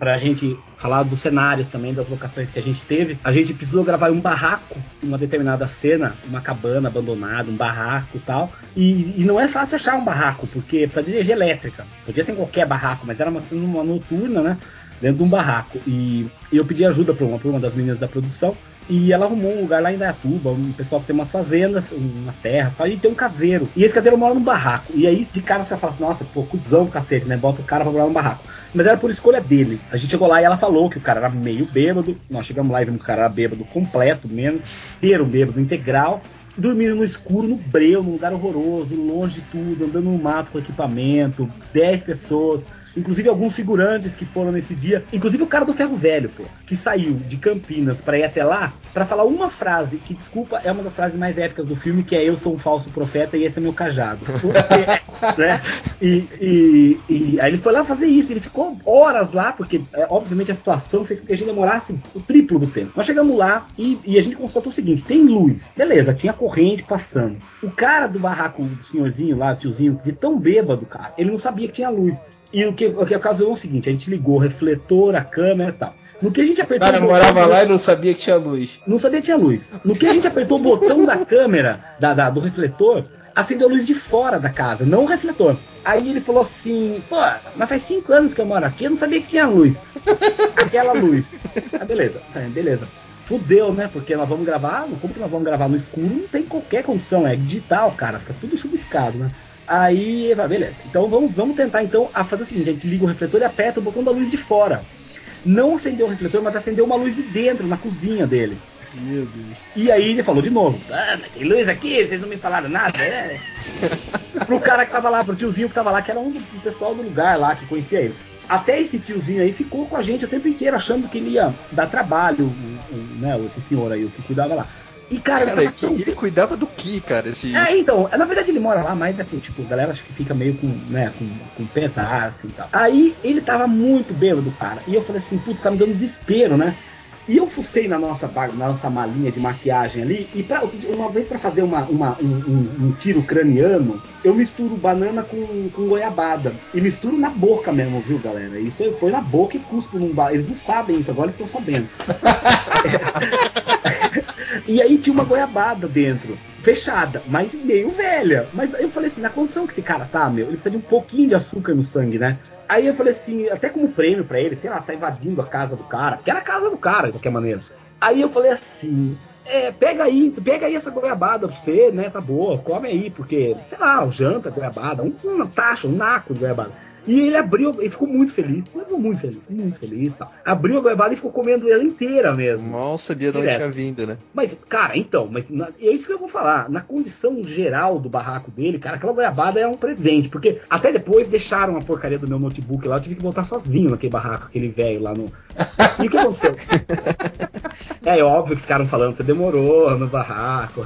Pra gente falar dos cenários também, das locações que a gente teve, a gente precisou gravar um barraco uma determinada cena, uma cabana abandonada, um barraco e tal. E, e não é fácil achar um barraco, porque precisa de energia elétrica. Podia ser em qualquer barraco, mas era uma, uma noturna, né? Dentro de um barraco. E, e eu pedi ajuda pra uma, pra uma das meninas da produção. E ela arrumou um lugar lá em Dayatuba, um pessoal que tem umas fazendas, uma terra, e tem um caseiro. E esse caseiro mora num barraco. E aí, de cara, você fala assim, nossa, pô, cuzão cacete, né? Bota o cara pra morar num barraco. Mas era por escolha dele. A gente chegou lá e ela falou que o cara era meio bêbado. Nós chegamos lá e vimos que o cara era bêbado completo mesmo, inteiro bêbado, integral. Dormindo no escuro, no breu, num lugar horroroso, longe de tudo, andando no mato com equipamento, 10 pessoas, inclusive alguns figurantes que foram nesse dia, inclusive o cara do ferro velho, pô, que saiu de Campinas pra ir até lá pra falar uma frase que, desculpa, é uma das frases mais épicas do filme, que é eu sou um falso profeta e esse é meu cajado. Né? E, e- e aí ele foi lá fazer isso, ele ficou horas lá, porque é, obviamente a situação fez com que a gente demorasse o triplo do tempo. Nós chegamos lá e, e a gente constatou o seguinte: tem luz, beleza, tinha corrente passando. O cara do barraco, o senhorzinho lá, o tiozinho, de tão bêbado, cara, ele não sabia que tinha luz. E o que, o que ocasionou é o seguinte: a gente ligou o refletor, a câmera e tal. No que a gente O apertou cara o botão- morava lá e não sabia que tinha luz. não sabia que tinha luz. No que a gente apertou o botão da câmera, da, da- do refletor, acendeu a luz de fora da casa, não o refletor. Aí ele falou assim, pô, mas faz cinco anos que eu moro aqui, eu não sabia que tinha luz. Aquela luz. Ah, beleza, tá, beleza. Fudeu, né? Porque nós vamos gravar, como que nós vamos gravar no escuro? Não tem qualquer condição, é digital, cara, fica tudo chuviscado, né? Aí, beleza. Então vamos, vamos tentar então a fazer o seguinte, a gente liga o refletor e aperta o botão da luz de fora. Não acendeu o refletor, mas acendeu uma luz de dentro, na cozinha dele. Meu Deus. E aí ele falou de novo, ah, mas tem luz aqui, vocês não me falaram nada, é. pro cara que tava lá, pro tiozinho que tava lá, que era um do do pessoal do lugar lá, que conhecia ele. Até esse tiozinho aí ficou com a gente o tempo inteiro, achando que ele ia dar trabalho, o, o- né, esse senhor aí, o que cuidava lá. E cara, Cara, ele ele cuidava do que, cara? Esse, é, então, na verdade ele mora lá, mas é, tipo, a galera acho que fica meio com, né, com, com pesar, assim e tal. Aí ele tava muito bêbado, cara. E eu falei assim, puta, tá me dando desespero, né? E eu fucei na nossa, na nossa malinha de maquiagem ali, e pra, uma vez pra fazer uma, uma- um, um- um tiro craniano, eu misturo banana com, com goiabada. E misturo na boca mesmo, viu, galera? Isso foi na boca e cuspo num ba... Eles não sabem isso, agora eles estão sabendo. E aí tinha uma goiabada dentro, fechada, mas meio velha. Mas eu falei assim, na condição que esse cara tá, meu, ele precisa de um pouquinho de açúcar no sangue, né? Aí eu falei assim, até como prêmio pra ele, sei lá, tá invadindo a casa do cara, porque era a casa do cara, de qualquer maneira. Aí eu falei assim, é, pega aí, pega aí essa goiabada pra você, né? Tá boa, come aí, porque, sei lá, janta, goiabada, um, taxa, um naco de goiabada. E ele abriu, ele ficou muito feliz, ficou muito feliz, muito feliz. Tal. Abriu a goiabada e ficou comendo ela inteira mesmo. Mal sabia de onde tinha vindo, né? Mas, cara, então, mas na- é isso que eu vou falar. Na condição geral do barraco dele, cara, aquela goiabada é um presente. Porque até depois deixaram a porcaria do meu notebook lá, eu tive que voltar sozinho naquele barraco, aquele velho lá no. E o que aconteceu? É óbvio que ficaram falando, você demorou no barraco.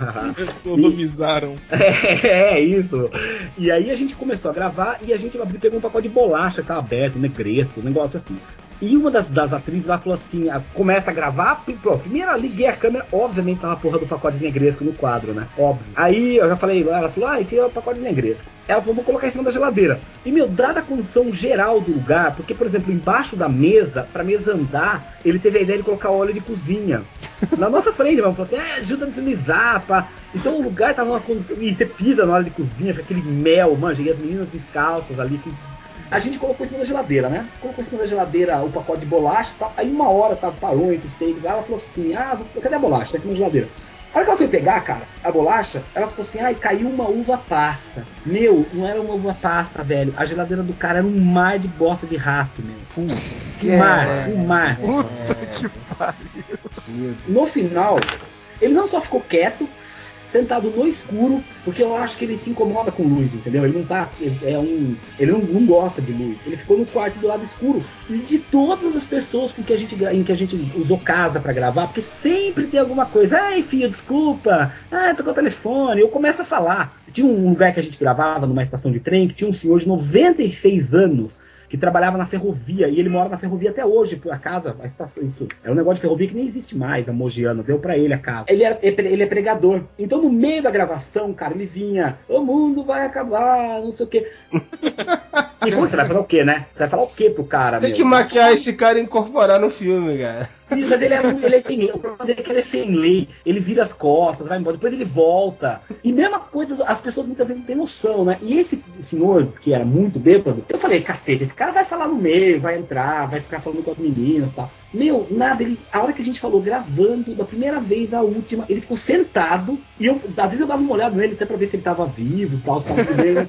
Sodomizaram. É, é isso. E aí a gente começou a gravar e a gente abriu pegou um pacote de bolacha que tava aberto, negresco, um negócio assim. E uma das, das atrizes lá falou assim: a- começa a gravar, pô, primeiro eu liguei a câmera, obviamente tava a porra do pacote de negresco no quadro, né? Óbvio. Aí eu já falei, ela falou, ah, tira o pacote de negresco. Ela falou, vou colocar em cima da geladeira. E, meu, dada a condição geral do lugar, porque, por exemplo, embaixo da mesa, pra mesa andar, ele teve a ideia de colocar óleo de cozinha. Na nossa frente, mano, falou assim, é, ajuda a deslizar, pá. Então o lugar tava numa condição. E você pisa na hora de cozinha, com aquele mel, manja, e as meninas descalças ali. Que... A gente colocou em cima da geladeira, né? Colocou em cima da geladeira o pacote de bolacha e tal. Aí uma hora tava, parou entre os takes. Ela falou assim: ah, vou- cadê a bolacha? Tá em cima da geladeira. A hora que ela foi pegar, cara, a bolacha, ela falou assim: ai, caiu uma uva pasta. Meu, não era uma uva pasta, velho. A geladeira do cara era um mar de bosta de rato, meu. Um mar, um mar. Puta que pariu. No final, ele não só ficou quieto, sentado no escuro, porque eu acho que ele se incomoda com luz, entendeu? Ele não tá. É um. Ele não, não gosta de luz. Ele ficou no quarto do lado escuro. E de todas as pessoas com que a gente, em que a gente usou casa pra gravar, porque sempre tem alguma coisa. Ai, filho, desculpa. Ah, tô com o telefone. Eu começo a falar. Tinha um lugar que a gente gravava numa estação de trem que tinha um senhor de 96 anos que trabalhava na ferrovia e ele mora na ferrovia até hoje, por a casa, a estação, isso é um negócio de ferrovia que nem existe mais, a Mogiana, deu pra ele a casa. Ele, era, ele é pregador. Então no meio da gravação, cara, ele vinha, o mundo vai acabar, não sei o quê. E como você vai falar o quê, né? Você vai falar o quê pro cara, Tem meu? que maquiar esse cara e incorporar no filme, cara. Sim, mas ele é, ele é sem lei. O problema dele é que ele é sem lei. Ele vira as costas, vai embora, depois ele volta. E mesma coisa, as pessoas muitas vezes não têm noção, né? E esse senhor, que era muito bêbado, eu falei, cacete, esse cara vai falar no meio, vai entrar, vai ficar falando com as meninas e tal. Meu, nada, ele, a hora que a gente falou gravando, da primeira vez à última, ele ficou sentado, e eu, às vezes eu dava uma olhada nele até pra ver se ele tava vivo e tal, se tava né?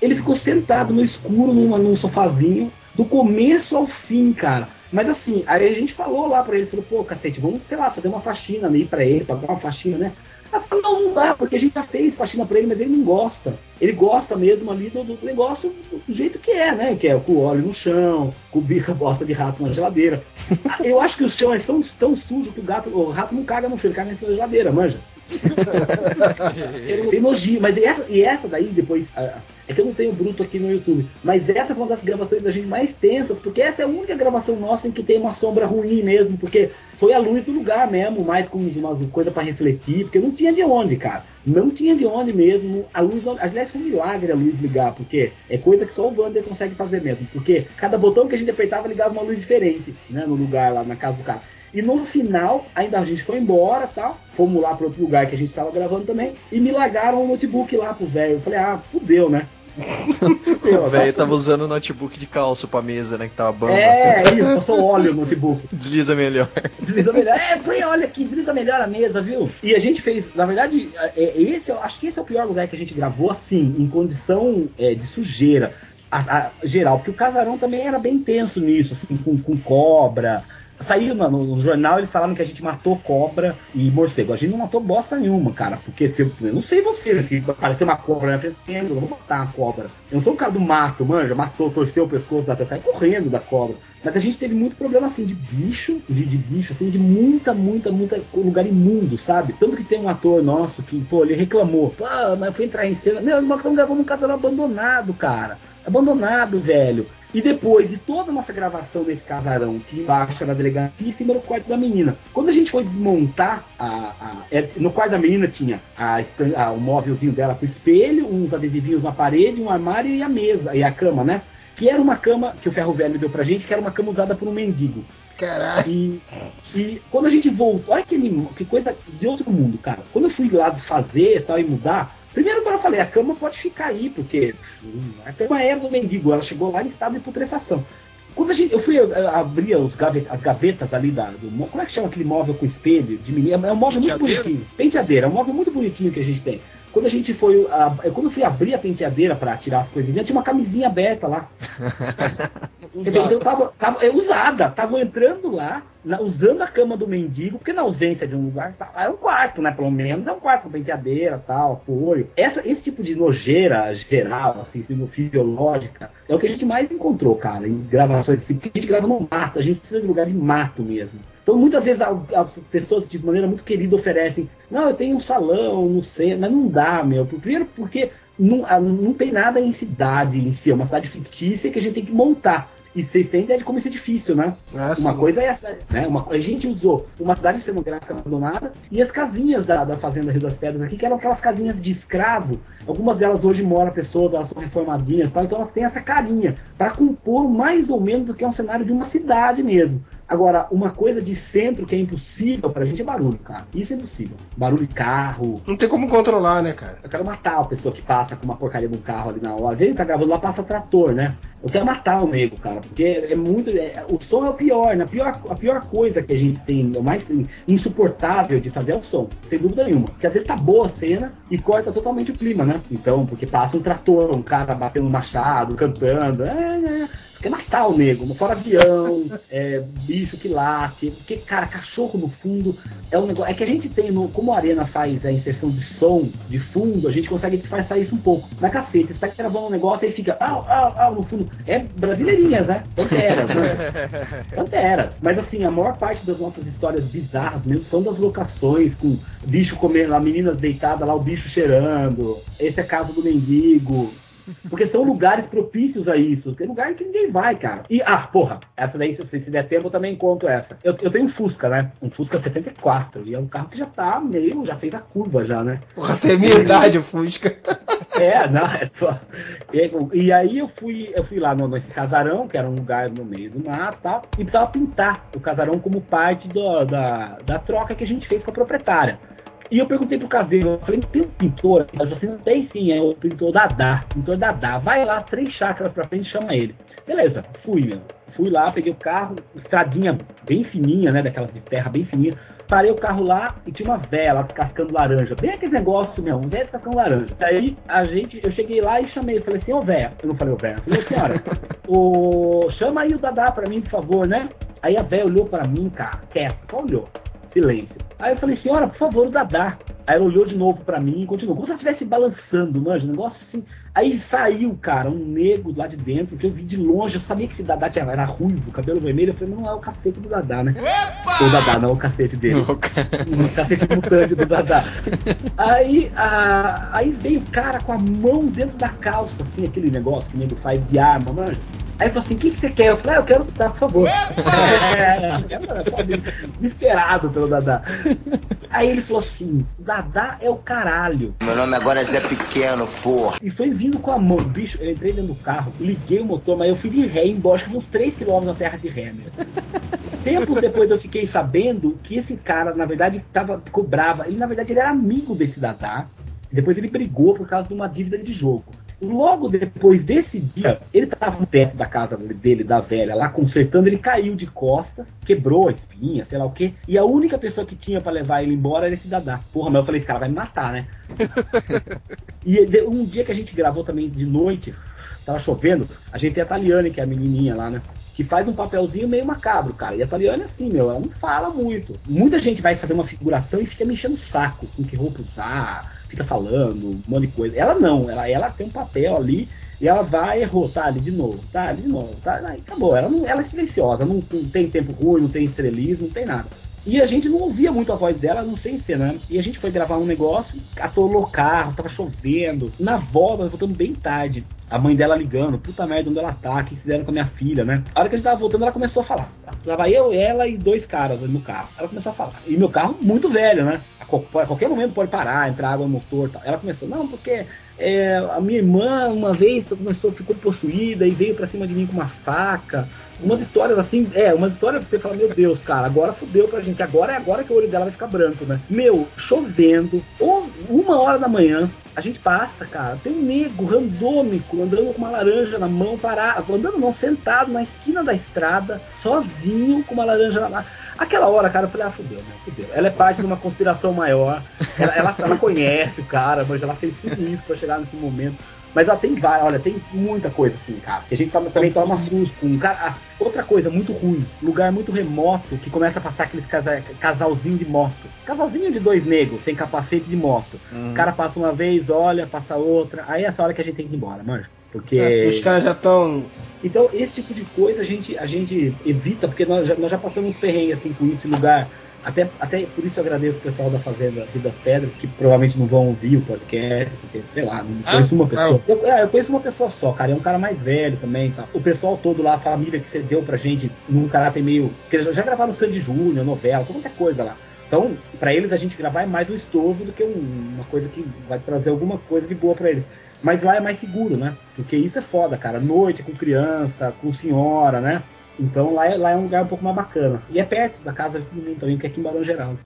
Ele ficou sentado no escuro, numa, num sofazinho, do começo ao fim, cara. Mas assim, aí a gente falou lá pra ele, falou, pô, cacete, vamos, sei lá, fazer uma faxina ali pra ele, pagar uma faxina, né? Ela falou, não, não dá, porque a gente já fez faxina pra ele, mas ele não gosta. Ele gosta mesmo ali do, do negócio do jeito que é, né? Que é com o óleo no chão, com bica bosta de rato na geladeira. Eu acho que o chão é tão, tão sujo que o gato, o rato não caga no chão, ele caga na geladeira, manja. Elogio, mas essa, e essa daí depois. ah, É que eu não tenho bruto aqui no YouTube. Mas essa foi uma das gravações da gente mais tensas, porque essa é a única gravação nossa em que tem uma sombra ruim mesmo, porque foi a luz do lugar mesmo, mais com umas coisas pra refletir, porque não tinha de onde, cara. Não tinha de onde mesmo. A luz, aliás, foi um milagre a luz ligar, porque é coisa que só o Wander consegue fazer mesmo. Porque cada botão que a gente apertava ligava uma luz diferente, né, no lugar lá na casa do cara. E no final, ainda a gente foi embora tal. Fomos lá para outro lugar que a gente estava gravando também. E me largaram o notebook lá pro velho. Eu falei, ah, fudeu, né? O velho tá- tava usando o notebook de calço pra mesa, né? Que tava bamba. É, isso, passou óleo no notebook. Desliza melhor. Desliza melhor. É, põe, olha aqui, desliza melhor a mesa, viu? E a gente fez, na verdade, é, é, esse, acho que esse é o pior lugar que a gente gravou assim, em condição é, de sujeira. a- a- geral, porque o casarão também era bem tenso nisso, assim, com, com cobra. Saiu no, no jornal, eles falaram que a gente matou cobra e morcego. A gente não matou bosta nenhuma, cara. Porque se eu, eu não sei você, se aparecer uma cobra na frente, eu vou matar uma cobra. Eu não sou um cara do mato, manja, matou, torceu o pescoço da pessoa, sai correndo da cobra. Mas a gente teve muito problema assim de bicho, de, de bicho, assim, de muita, muita, muita lugar imundo, sabe? Tanto que tem um ator nosso que, pô, ele reclamou. Pô, mas foi entrar em cena. Meu, nós gravando um casarão abandonado, cara. Abandonado, velho. E depois de toda a nossa gravação nesse casarão, que embaixo era a delegacia, em cima era o quarto da menina. Quando a gente foi desmontar, a, a- é, no quarto da menina tinha a, a- o móvelzinho dela com espelho, uns adesivinhos na parede, um armário e a mesa, e a cama, né? que era uma cama que o Ferro Velho deu pra gente, que era uma cama usada por um mendigo. Caralho. E, e quando a gente voltou, olha que, que coisa de outro mundo, cara. Quando eu fui lá desfazer e tal e mudar, primeiro que eu falei, a cama pode ficar aí, porque a cama era do mendigo, ela chegou lá em estado de putrefação. Quando a gente, eu fui abrir os gavet- as gavetas ali da. Do, mo- como é que chama aquele móvel com espelho de menino? É um móvel muito Penteadeira? bonitinho. Penteadeira, é um móvel muito bonitinho que a gente tem. Quando a gente foi. a- quando eu fui abrir a penteadeira pra tirar as coisas tinha uma camisinha aberta lá. Então tava, tava é, usada, estavam entrando lá, na- usando a cama do mendigo, porque na ausência de um lugar, tá- é um quarto, né? Pelo menos é um quarto com penteadeira, tal, apoio. Essa, esse tipo de nojeira geral, assim, fisiológica, é o que a gente mais encontrou, cara, em gravações assim, porque a gente grava no mato, a gente precisa de lugar de mato mesmo. Então, muitas vezes, as pessoas, de maneira muito querida, oferecem: Não, eu tenho um salão no centro, mas não dá, meu. Primeiro, porque não, não tem nada em cidade em si, é uma cidade fictícia que a gente tem que montar. E vocês têm ideia de como isso é difícil, né? Ah, Uma coisa é essa, né? Uma, a gente usou uma cidade cenográfica abandonada e as casinhas da, da Fazenda Rio das Pedras aqui, que eram aquelas casinhas de escravo. Algumas delas hoje moram pessoas, elas são reformadinhas e tal, então elas têm essa carinha para compor mais ou menos o que é um cenário de uma cidade mesmo. Agora, uma coisa de centro que é impossível pra gente é barulho, cara. Isso é impossível. Barulho de carro, Não tem como controlar, né, cara? eu quero matar a pessoa que passa com uma porcaria de um carro ali na hora. Às vezes ele tá gravando lá, passa trator, né? Eu quero matar o nego, cara, porque é muito. é- o som é o pior, né? A pior, a pior coisa que a gente tem, o mais insuportável de fazer é o som, sem dúvida nenhuma. Porque às vezes tá boa a cena e corta totalmente o clima, né? Então, porque passa um trator, um cara batendo um machado, cantando. É, é. Quer matar o nego, fora avião, é, bicho que late, porque, cara, cachorro no fundo é um negócio. É que a gente tem, no, como a Arena faz a inserção de som de fundo, a gente consegue disfarçar isso um pouco. Na cacete, você tá gravando um negócio e fica au, au, au no fundo. É brasileirinhas, né? Panteras, né? Panteras. Mas assim, a maior parte das nossas histórias bizarras mesmo são das locações, com bicho comendo, a menina deitada lá, o bicho cheirando. Esse é caso do mendigo. Porque são lugares propícios a isso. Tem lugar que ninguém vai, cara. E, ah, porra, essa daí, se, se der tempo, eu também conto essa. Eu, eu tenho um Fusca, né? Um Fusca 74. E é um carro que já tá meio, já fez a curva já, né? Porra, tem minha idade, o Fusca. É, não, é só. E, e aí eu fui, eu fui lá no, nesse casarão, que era um lugar no meio do mato e tal, e precisava pintar o casarão como parte do- da, da troca que a gente fez com a proprietária. E eu perguntei pro caseiro, eu falei, tem um pintor? Ela falou assim, não tem sim, é o pintor Dadá, pintor Dadá. Vai lá, três chácaras pra frente chama ele. Beleza, fui, meu. Fui lá, peguei o carro, estradinha bem fininha, né, daquelas de terra bem fininha. Parei o carro lá e tinha uma véia lá descascando laranja. Bem aquele negócio mesmo, um véia descascando laranja. Aí a gente, eu cheguei lá e chamei, falei assim, ô véia. Eu não falei ô véia, falei, senhora, o... chama aí o Dadá pra mim, por favor, né? Aí a véia olhou pra mim, cara, quieto, só olhou. Silêncio. Aí eu falei, senhora, por favor, o Dadá. Aí ela olhou de novo pra mim e continuou. Como se ela estivesse balançando, manja, um negócio assim. Aí saiu, cara, um negro lá de dentro, que eu vi de longe, eu sabia que esse Dadá tinha, era ruivo, cabelo vermelho. Eu falei, não é o cacete do Dadá, né? O Dadá, não é o cacete dele. O cacete mutante do Dadá. Aí, a, aí veio o cara com a mão dentro da calça, assim, aquele negócio que o nego faz de arma, manja. Aí falou assim, o que, que você quer? Eu falei, ah, eu quero Dadá, por favor. É, desesperado pelo Dadá. Aí ele falou assim, Dadá é o caralho. Meu nome agora é Zé Pequeno, porra. E foi vindo com a mão, bicho, eu entrei dentro do carro, liguei o motor, mas eu fui de ré que uns 3km na terra de ré, meu. Tempos depois eu fiquei sabendo que esse cara, na verdade, tava, ficou bravo. Ele, na verdade, ele era amigo desse Dadá. Depois ele brigou por causa de uma dívida de jogo. Logo depois desse dia, ele tava no teto da casa dele, da velha, lá consertando, ele caiu de costas, quebrou a espinha, sei lá o quê. E a única pessoa que tinha pra levar ele embora era esse Dadá. Porra, mas eu falei, esse cara vai me matar, né? E um dia que a gente gravou também de noite, tava chovendo, a gente tem a Taliane, que é a menininha lá, né? Que faz um papelzinho meio macabro, cara. E a Taliane é assim, meu, ela não fala muito. Muita gente vai fazer uma figuração e fica me enchendo o saco com que roupa usar, fica falando, um monte de coisa. Ela não, ela, ela tem um papel ali e ela vai, errou, tá ali de novo, tá ali de novo, tá, aí acabou. Ela, não, ela é silenciosa, não, não tem tempo ruim, não tem estrelismo, não tem nada. E a gente não ouvia muito a voz dela, não sei cena, né? E a gente foi gravar um negócio, atolou o carro, tava chovendo. Na volta, voltamos bem tarde. A mãe dela ligando, puta merda, onde ela tá, o que fizeram com a minha filha, né? A hora que a gente tava voltando, ela começou a falar. Tava eu, ela e dois caras no carro. Ela começou a falar. E meu carro muito velho, né? A, qual- a qualquer momento pode parar, entrar água no motor tal. Ela começou, não, porque é, a minha irmã uma vez começou, ficou possuída e veio pra cima de mim com uma faca. Umas histórias assim, é, umas histórias que você fala, meu Deus, cara, agora fudeu pra gente, agora é agora que o olho dela vai ficar branco, né? Meu, chovendo, ou uma hora da manhã, a gente passa, cara, tem um nego randômico andando com uma laranja na mão, parado, andando não, sentado na esquina da estrada, sozinho com uma laranja na mão. Aquela hora, cara, eu falei, ah, fudeu, né? Fudeu. Ela é parte de uma conspiração maior, ela, ela, ela conhece o cara, mas ela fez tudo isso pra chegar nesse momento. Mas tem várias, olha, tem muita coisa assim, cara. Que a gente toma, também toma susto com um cara. outra coisa muito ruim, lugar muito remoto que começa a passar aqueles casa, casalzinho de moto. Casalzinho de dois negros, sem capacete de moto. O cara passa uma vez, olha, passa outra. Aí é essa hora que a gente tem que ir embora, manja. Porque. É, os caras já estão. Então, esse tipo de coisa a gente, a gente evita, porque nós já, nós já passamos uns perrengues assim com esse lugar. Até, até por isso eu agradeço o pessoal da Fazenda Rio das Pedras, que provavelmente não vão ouvir o podcast, porque, sei lá, não Ah, conheço uma pessoa. não. Eu, é, eu conheço uma pessoa só, cara, é um cara mais velho também. Tá? O pessoal todo lá, a família que você deu pra gente, num caráter meio. que eles já gravaram Sandy Júnior, novela, qualquer coisa lá. Então, pra eles, a gente gravar é mais um estorvo do que um- uma coisa que vai trazer alguma coisa de boa pra eles. Mas lá é mais seguro, né? Porque isso é foda, cara. Noite com criança, com senhora, né? Então lá é, lá é um lugar um pouco mais bacana. E é perto da casa de mundo também, que é aqui em Barão Geraldo.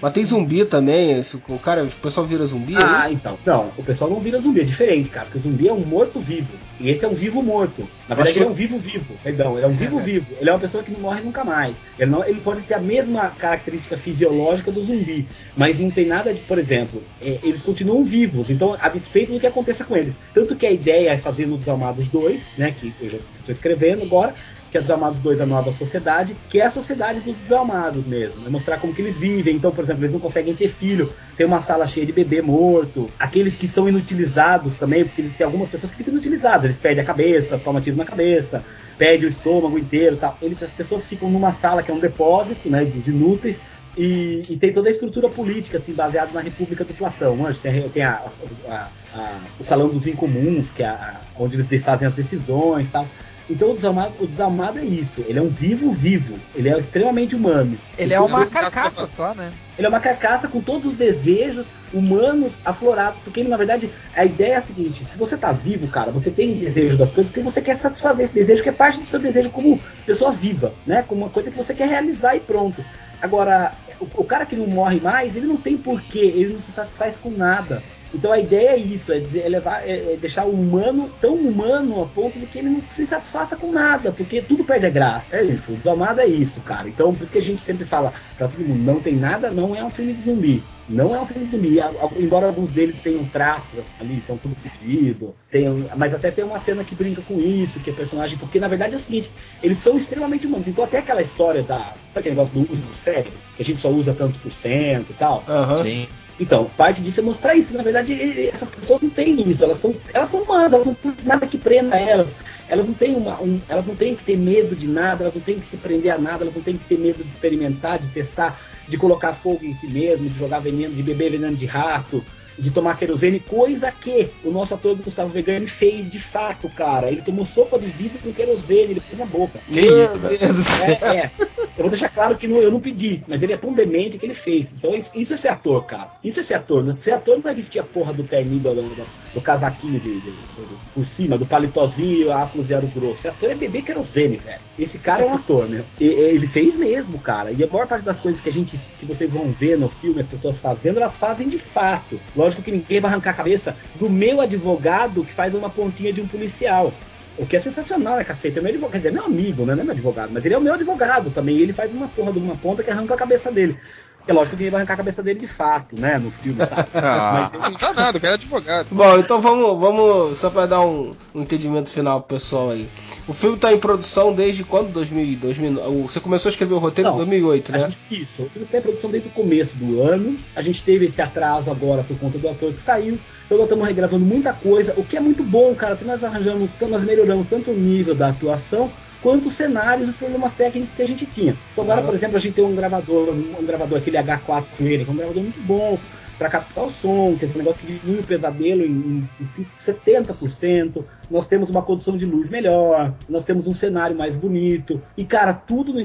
Mas tem zumbi também, o cara, o pessoal vira zumbi, é Ah, isso? então. Não, o pessoal não vira zumbi, é diferente, cara. Porque o zumbi é um morto-vivo. E esse é um vivo-morto. Na verdade, Mas ele é um vivo-vivo. Perdão, ele é um vivo-vivo. Ele é uma pessoa que não morre nunca mais. Ele, não, ele pode ter a mesma característica fisiológica do zumbi. Mas não tem nada de, por exemplo, é, eles continuam vivos. Então, a despeito do que aconteça com eles. Tanto que a ideia é fazer no Desalmados 2, né? Que eu já estou escrevendo agora. Que é Desalmados 2, a nova sociedade, que é a sociedade dos desalmados mesmo. É mostrar como que eles vivem. Então, por exemplo, eles não conseguem ter filho. Tem uma sala cheia de bebê morto. Aqueles que são inutilizados também, porque tem algumas pessoas que ficam inutilizadas. Eles perdem a cabeça, tomam tiro na cabeça, perde o estômago inteiro tal. Eles, as pessoas ficam numa sala que é um depósito, né, dos inúteis. E, e tem toda a estrutura política, assim, baseada na República do Platão. Manja, tem, tem a- a- a- o Salão dos Incomuns, que é onde eles fazem as decisões tal. Então o desalmado, o desalmado é isso. Ele é um vivo vivo. Ele é extremamente humano. Ele é uma eu- carcaça só, né? ele é uma carcaça com todos os desejos humanos aflorados. Porque ele, na verdade, a ideia é a seguinte: se você tá vivo, cara, você tem desejo das coisas porque você quer satisfazer esse desejo, que é parte do seu desejo como pessoa viva, né? Como uma coisa que você quer realizar e pronto. Agora, o, o cara que não morre mais, ele não tem porquê, ele não se satisfaz com nada. Então a ideia é isso, é, dizer- é levar, é, é deixar o humano tão humano a ponto de que ele não se satisfaça com nada, porque tudo perde a graça. É isso, o Desalmado é isso, cara. Então por isso que a gente sempre fala pra todo mundo, não tem nada, não é um filme de zumbi. Não é um filme de zumbi, embora alguns deles tenham traços ali, estão tudo fudido, tenham, mas até tem uma cena que brinca com isso, que é personagem, porque na verdade é o seguinte, eles são extremamente humanos. Então até aquela história da, sabe aquele negócio do uso do cérebro, que a gente só usa tantos por cento e tal. Aham. Sim. Então, parte disso é mostrar isso. Na verdade, essas pessoas não têm isso. Elas são, elas são humanas, elas não têm nada que prenda elas. Elas não têm uma, um- elas não têm que ter medo de nada, elas não têm que se prender a nada, elas não têm que ter medo de experimentar, de testar, de colocar fogo em si mesmo, de jogar veneno, de beber veneno de rato, de tomar querosene, coisa que o nosso ator do Gustavo Vegani fez de fato, cara. Ele tomou sopa de vidro com querosene, ele pôs na boca. Do céu. É, é. Eu vou deixar claro que não- eu não pedi, mas ele é tão demente que ele fez. Então isso, isso é ser ator, cara. Isso é ser ator. né? Ser ator não é vestir a porra do terninho, do, do, do casaquinho de, de- do- por cima, do palitozinho, áculo zero grosso. Ser ator é beber querosene, velho. Esse cara é um ator, né? E- ele fez mesmo, cara. E a maior parte das coisas que a gente, que vocês vão ver no filme, as pessoas fazendo, elas fazem de fato. Lógico que ninguém vai arrancar a cabeça do meu advogado que faz uma pontinha de um policial. O que é sensacional, né, cacete? É meu advogado, quer dizer, meu amigo, né? Não é meu advogado, mas ele é o meu advogado também. Ele faz uma porra de uma ponta que arranca a cabeça dele. É lógico que ele vai arrancar a cabeça dele de fato, né? No filme, tá? Ah. Mas Não dá nada, o cara é advogado. Bom, então vamos, vamos só para dar um, um entendimento final pro pessoal aí. O filme tá em produção desde quando? 2000, 2000, o- você começou a escrever o roteiro em Não, 2008, A né? gente, isso, o filme tem produção desde o começo do ano. A gente teve esse atraso agora por conta do ator que saiu. Então nós estamos regravando muita coisa, o que é muito bom, cara, porque nós arranjamos, então nós melhoramos tanto o nível da atuação quanto os cenários e os problemas técnicos que a gente tinha. Então agora, por exemplo, a gente tem um gravador, um gravador, aquele H4 com ele, que é um gravador muito bom para captar o som, que é um negócio que diminui o pesadelo em, em 70%. Nós temos uma condição de luz melhor, nós temos um cenário mais bonito. E, cara, tudo no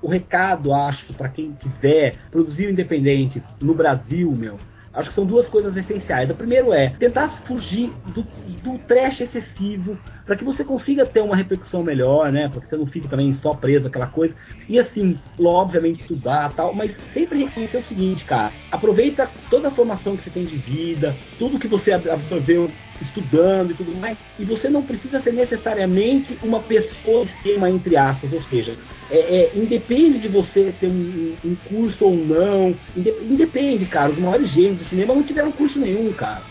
o recado, acho, para quem quiser produzir independente no Brasil, meu, Acho que são duas coisas essenciais. O primeiro é tentar fugir do, do trash excessivo para que você consiga ter uma repercussão melhor, né? Para que você não fique também só preso àquela coisa. E assim, obviamente estudar tal, mas sempre reconhecer o seguinte, cara. Aproveita toda a formação que você tem de vida, tudo que você ab- absorveu estudando e tudo mais, e você não precisa ser necessariamente uma pessoa esquema, entre aspas, ou seja, é, é, independe de você ter um, um curso ou não, inde- independe, cara. Os maiores gênios do cinema não tiveram curso nenhum, cara.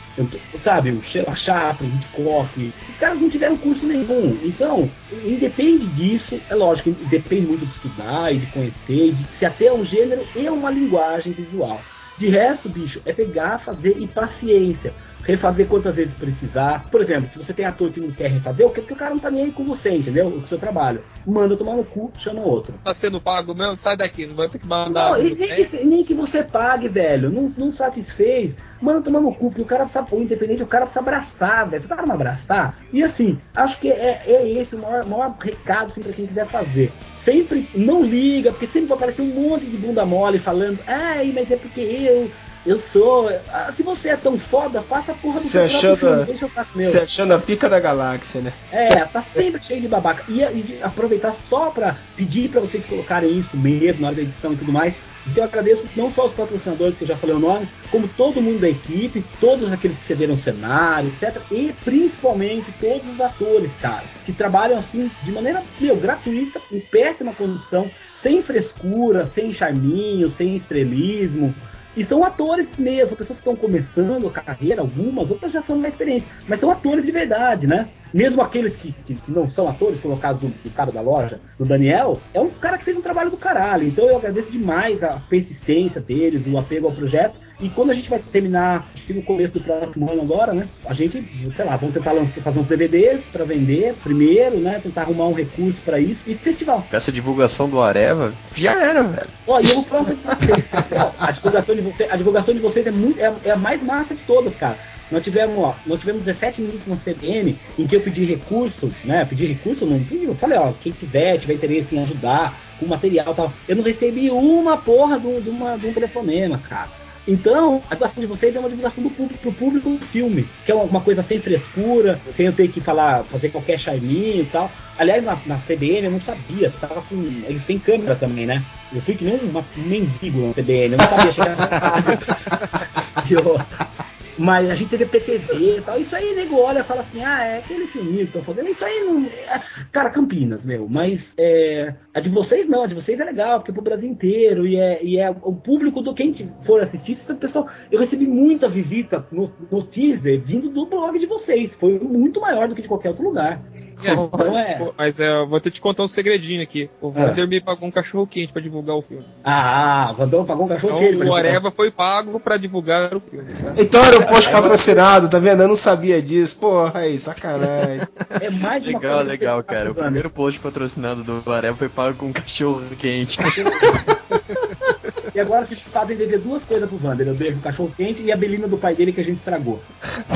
Sabe, o Chaplin, Hitchcock, os caras não tiveram curso nenhum. Então, independe disso, é lógico, depende muito de estudar e de conhecer, de se até é um gênero e uma linguagem visual. De resto, bicho, é pegar, fazer e paciência. Refazer quantas vezes precisar. Por exemplo, se você tem ator que não quer refazer, o que porque o cara não tá nem aí com você, entendeu? Com o seu trabalho. Manda tomar no cu, chama outro. Tá sendo pago mesmo? Sai daqui, não vai ter que mandar. Não, e nem, que, nem que você pague, velho. Não, não satisfez. Manda tomar no cu, porque o cara precisa, o independente, o cara precisa abraçar, velho. Se o cara não abraçar. E assim, acho que é, é esse o maior, maior recado assim, pra quem quiser fazer. Sempre não liga, porque sempre vai aparecer um monte de bunda mole falando, ai, mas é porque eu. Eu sou. Ah, se você é tão foda, faça a porra do Se seu próprio achando, filme, deixa eu saco meu. se achando a pica da galáxia, né? É, tá sempre cheio de babaca. E, e aproveitar só pra pedir pra vocês colocarem isso mesmo na hora da edição e tudo mais. Então eu agradeço não só os patrocinadores, que eu já falei o nome, como todo mundo da equipe, todos aqueles que cederam cenário, etc. E principalmente todos os atores, cara, que trabalham assim de maneira, meu, gratuita, em péssima condição, sem frescura, sem charminho, sem estrelismo. E são atores mesmo, pessoas que estão começando a carreira, algumas, outras já são mais experientes, mas são atores de verdade, né? Mesmo aqueles que, que, que não são atores, como é o caso do, do cara da loja, do Daniel, é um cara que fez um trabalho do caralho. Então eu agradeço demais a persistência deles, o apego ao projeto. E quando a gente vai terminar, acho que no começo do próximo ano agora, né? A gente, sei lá, vamos tentar lançar, fazer uns DVDs para vender primeiro, né? Tentar arrumar um recurso para isso e festival. Essa divulgação do Areva, já era, velho. Ó, e eu vou falar pra vocês. A divulgação de vocês, a divulgação de vocês é, muito, é, é a mais massa de todas, cara. Nós tivemos, ó, nós tivemos 17 minutos na CBN em que eu pedi recurso, né? Pedi recurso, não pedi, eu falei, ó, quem quiser, tiver interesse em ajudar com material e tal. Eu não recebi uma porra de de uma, de um telefonema, cara. Então, a divulgação de vocês é uma divulgação do público pro público do filme, que é uma, coisa sem frescura, sem eu ter que falar, fazer qualquer charminho e tal. Aliás, na, na CBN eu não sabia, tava com. Eles têm câmera também, né? Eu fui que nem uma, um mendigo na CBN, eu não sabia chegar na rádio. Mas a gente teve PTV e tal. Isso aí, nego, olha e fala assim: ah, é aquele filminho que estão fazendo. Isso aí não. é- Cara, Campinas, meu. Mas é, a de vocês não, a de vocês é legal, porque é pro Brasil inteiro. E é, e é o público do quem for assistir. Esse pessoal, eu recebi muita visita no, no teaser vindo do blog de vocês. Foi muito maior do que de qualquer outro lugar. Então é. Mas é, eu vou ter te contar um segredinho aqui. O Vander me pagou um cachorro quente pra divulgar o filme. Ah, o Vandão pagou um cachorro Então quente pra o divulgar. Areva foi pago pra divulgar o filme. tá? Então era um post patrocinado, tá vendo? Eu não sabia disso. Porra, aí, sacanagem. É mais Legal, coisa legal, cara. O primeiro post patrocinado do Areva foi pago com um cachorro quente. E agora vocês fazem dever duas coisas pro Vander. Eu devo o cachorro quente e a belina do pai dele que a gente estragou.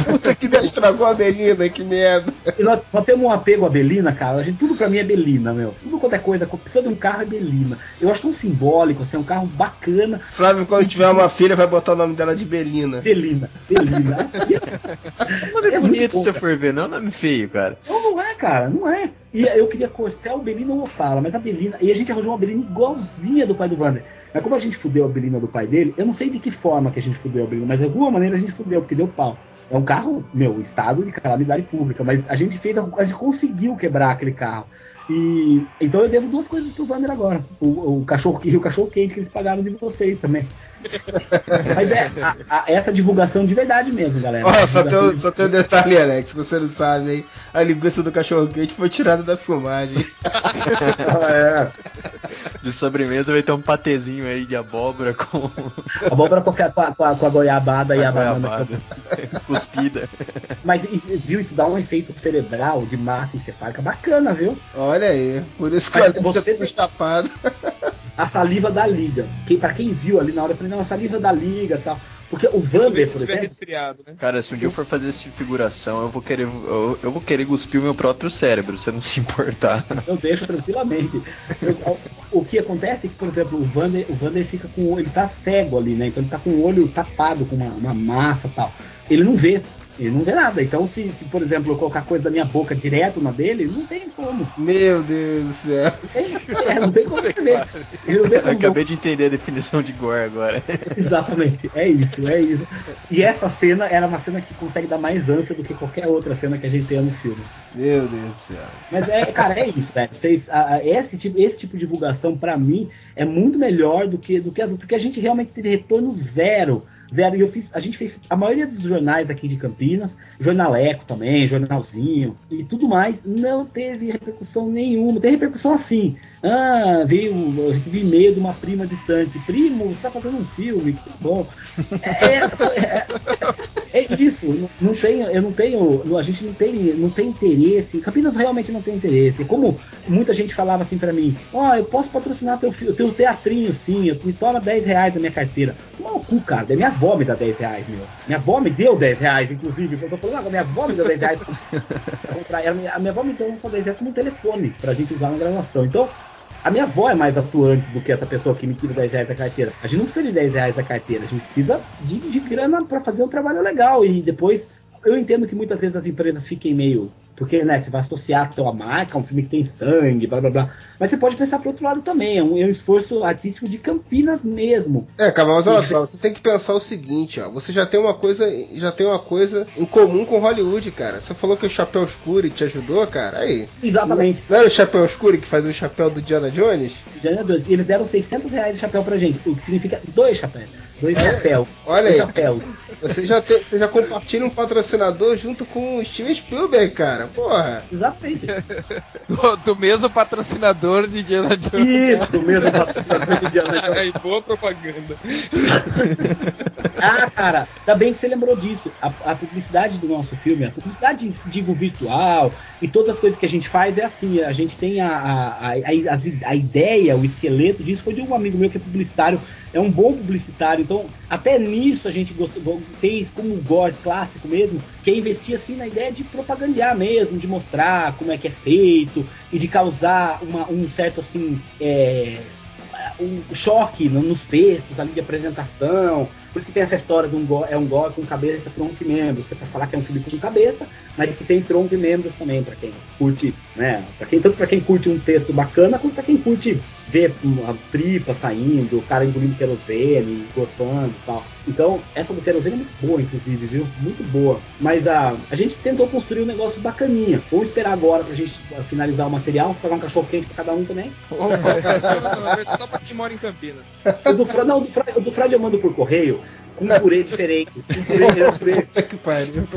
Puta que Deus estragou a Belina, que merda. E nós, nós temos um apego à Belina, cara. A gente, tudo pra mim é Belina, meu. Tudo quanto é coisa, precisa de um carro é Belina. Eu acho tão simbólico, assim, é um carro bacana. Flávio, quando tiver uma filha, vai botar o nome dela de Belina. Belina, Belina. É muito bonito bom, se você cara. for ver, não é nome feio, cara. Não, não é, cara, não é. E eu queria Corcel, Belina ou Opala, mas a Belina. E a gente arranjou uma Belina igualzinha do pai do Wander. Mas como a gente fudeu a Belina do pai dele, eu não sei de que forma que a gente fudeu a Belina, mas de alguma maneira a gente fudeu, porque deu pau. É um carro, meu, estado de calamidade pública, mas a gente fez, a gente conseguiu quebrar aquele carro. E então eu devo duas coisas pro Wander agora. O, o cachorro e o cachorro quente que eles pagaram de vocês também. Mas é, a- a- essa divulgação de verdade mesmo, galera. Ó, só tem, um- só tem um detalhe, Alex, que você não sabe, hein? A linguiça do cachorro quente foi tirada da filmagem. de- é. De sobremesa vai ter um patezinho aí de abóbora com Abóbora com a, com a, com a- com a goiabada e a a banana. goiabada. Cuspida. Mas viu, isso dá um efeito cerebral de massa encefálica bacana, viu? Olha aí, por isso que o Mas Alex você é tudo chapado. A saliva da liga. Quem, pra quem viu ali na hora, eu falei, não, a saliva da liga e tal. Porque o Vander, se por tiver exemplo, resfriado, né? Cara, se um dia eu for fazer essa figuração, eu vou querer. Eu, eu vou querer cuspir o meu próprio cérebro, se eu não se importar. eu deixo tranquilamente. Eu- o que acontece é que, por exemplo, o Vander, o Vander fica com. Ele tá cego ali, né? Então ele tá com o olho tapado com uma, uma massa e tal. Ele não vê. Ele não vê nada. Então, se, se, por exemplo, eu colocar coisa da minha boca direto na dele, não tem como. Meu Deus do céu. É, não tem como ver. Eu como acabei de entender a definição de gore agora. Exatamente, é isso, é isso. E essa cena era uma cena que consegue dar mais ânsia do que qualquer outra cena que a gente tenha no filme. Meu Deus do céu. Mas é, cara, é isso, velho. Vocês, a- a- esse, tipo, esse tipo de divulgação, pra mim, é muito melhor do que, do que as outras, porque a gente realmente teve retorno zero. Zero. E eu fiz, a gente fez a maioria dos jornais aqui de Campinas, Jornaleco também, Jornalzinho e tudo mais, não teve repercussão nenhuma. Tem repercussão assim. Ah, veio, eu recebi e-mail de uma prima distante. Primo, você tá fazendo um filme, que bom. É, é- é isso, não, não tem, eu não tenho, a gente não tem, não tem interesse. Campinas realmente não tem interesse. Como muita gente falava assim pra mim, ó, eu posso patrocinar teu teu teatrinho sim, eu me toma 10 reais da minha carteira. Toma o cu, cara, minha avó me dá 10 reais, meu. Minha avó me deu 10 reais, inclusive. Eu tô falando, ah, minha avó me deu 10 reais pra comprar. A minha avó me deu só 10 reais como um telefone pra gente usar na gravação. Então, a minha avó é mais atuante do que essa pessoa que me tira 10 reais da carteira. A gente não precisa de 10 reais da carteira, a gente precisa de, de grana para fazer um trabalho legal. E depois, eu entendo que muitas vezes as empresas fiquem meio. Porque, né, você vai associar a tua marca a um filme que tem sangue, blá blá blá. Mas você pode pensar pro outro lado também. É um, é um esforço artístico de Campinas mesmo. É, cara, mas olha só, você tem que pensar o seguinte, ó. Você já tem uma coisa, já tem uma coisa em comum com Hollywood, cara. Você falou que o Chapéu Escuro te ajudou, cara. Aí. Exatamente. Não era o Chapéu Escuro que fazia o chapéu do Diana Jones? Janeiro 12. E eles deram 600 reais de chapéu pra gente, o que significa dois chapéus. Dois chapéus. Olha dois aí. chapéus. Você já, tem, você já compartilha um patrocinador junto com o Steven Spielberg, cara. Porra. Exatamente. Do, do mesmo patrocinador de Indiana Jones. Isso mesmo. patrocinador de Indiana Jones. Aí, boa propaganda. Ah, cara, ainda bem que você lembrou disso. A, a publicidade do nosso filme, a publicidade, digo, virtual e todas as coisas que a gente faz é assim. A gente tem a, a, a, a, a ideia, o esqueleto disso foi de um amigo meu que é publicitário, é um bom publicitário. Então, até nisso a gente gostou, fez como gore clássico mesmo, que é investir assim na ideia de propagandear mesmo, de mostrar como é que é feito e de causar uma, um certo assim. É, um choque no- nos textos ali de apresentação. Por isso que tem essa história de um gore, é um gore com cabeça, tronco e membros. Você pra falar que é um filme com cabeça, mas que tem tronco e membros também, pra quem curte, né? Pra quem, tanto pra quem curte um texto bacana, quanto pra quem curte ver uma tripa saindo, o cara engolindo querosene, gostando e tal. Então, essa do querosene é muito boa, inclusive, viu? Muito boa. Mas a, a gente tentou construir um negócio bacaninha. Vamos esperar agora pra gente ah, finalizar o material, pegar um cachorro quente pra cada um também. É só pra quem mora em Campinas. O do, não, o do, Frade eu mando por correio um purê diferente. Um purê, é um purê. Puta que pariu.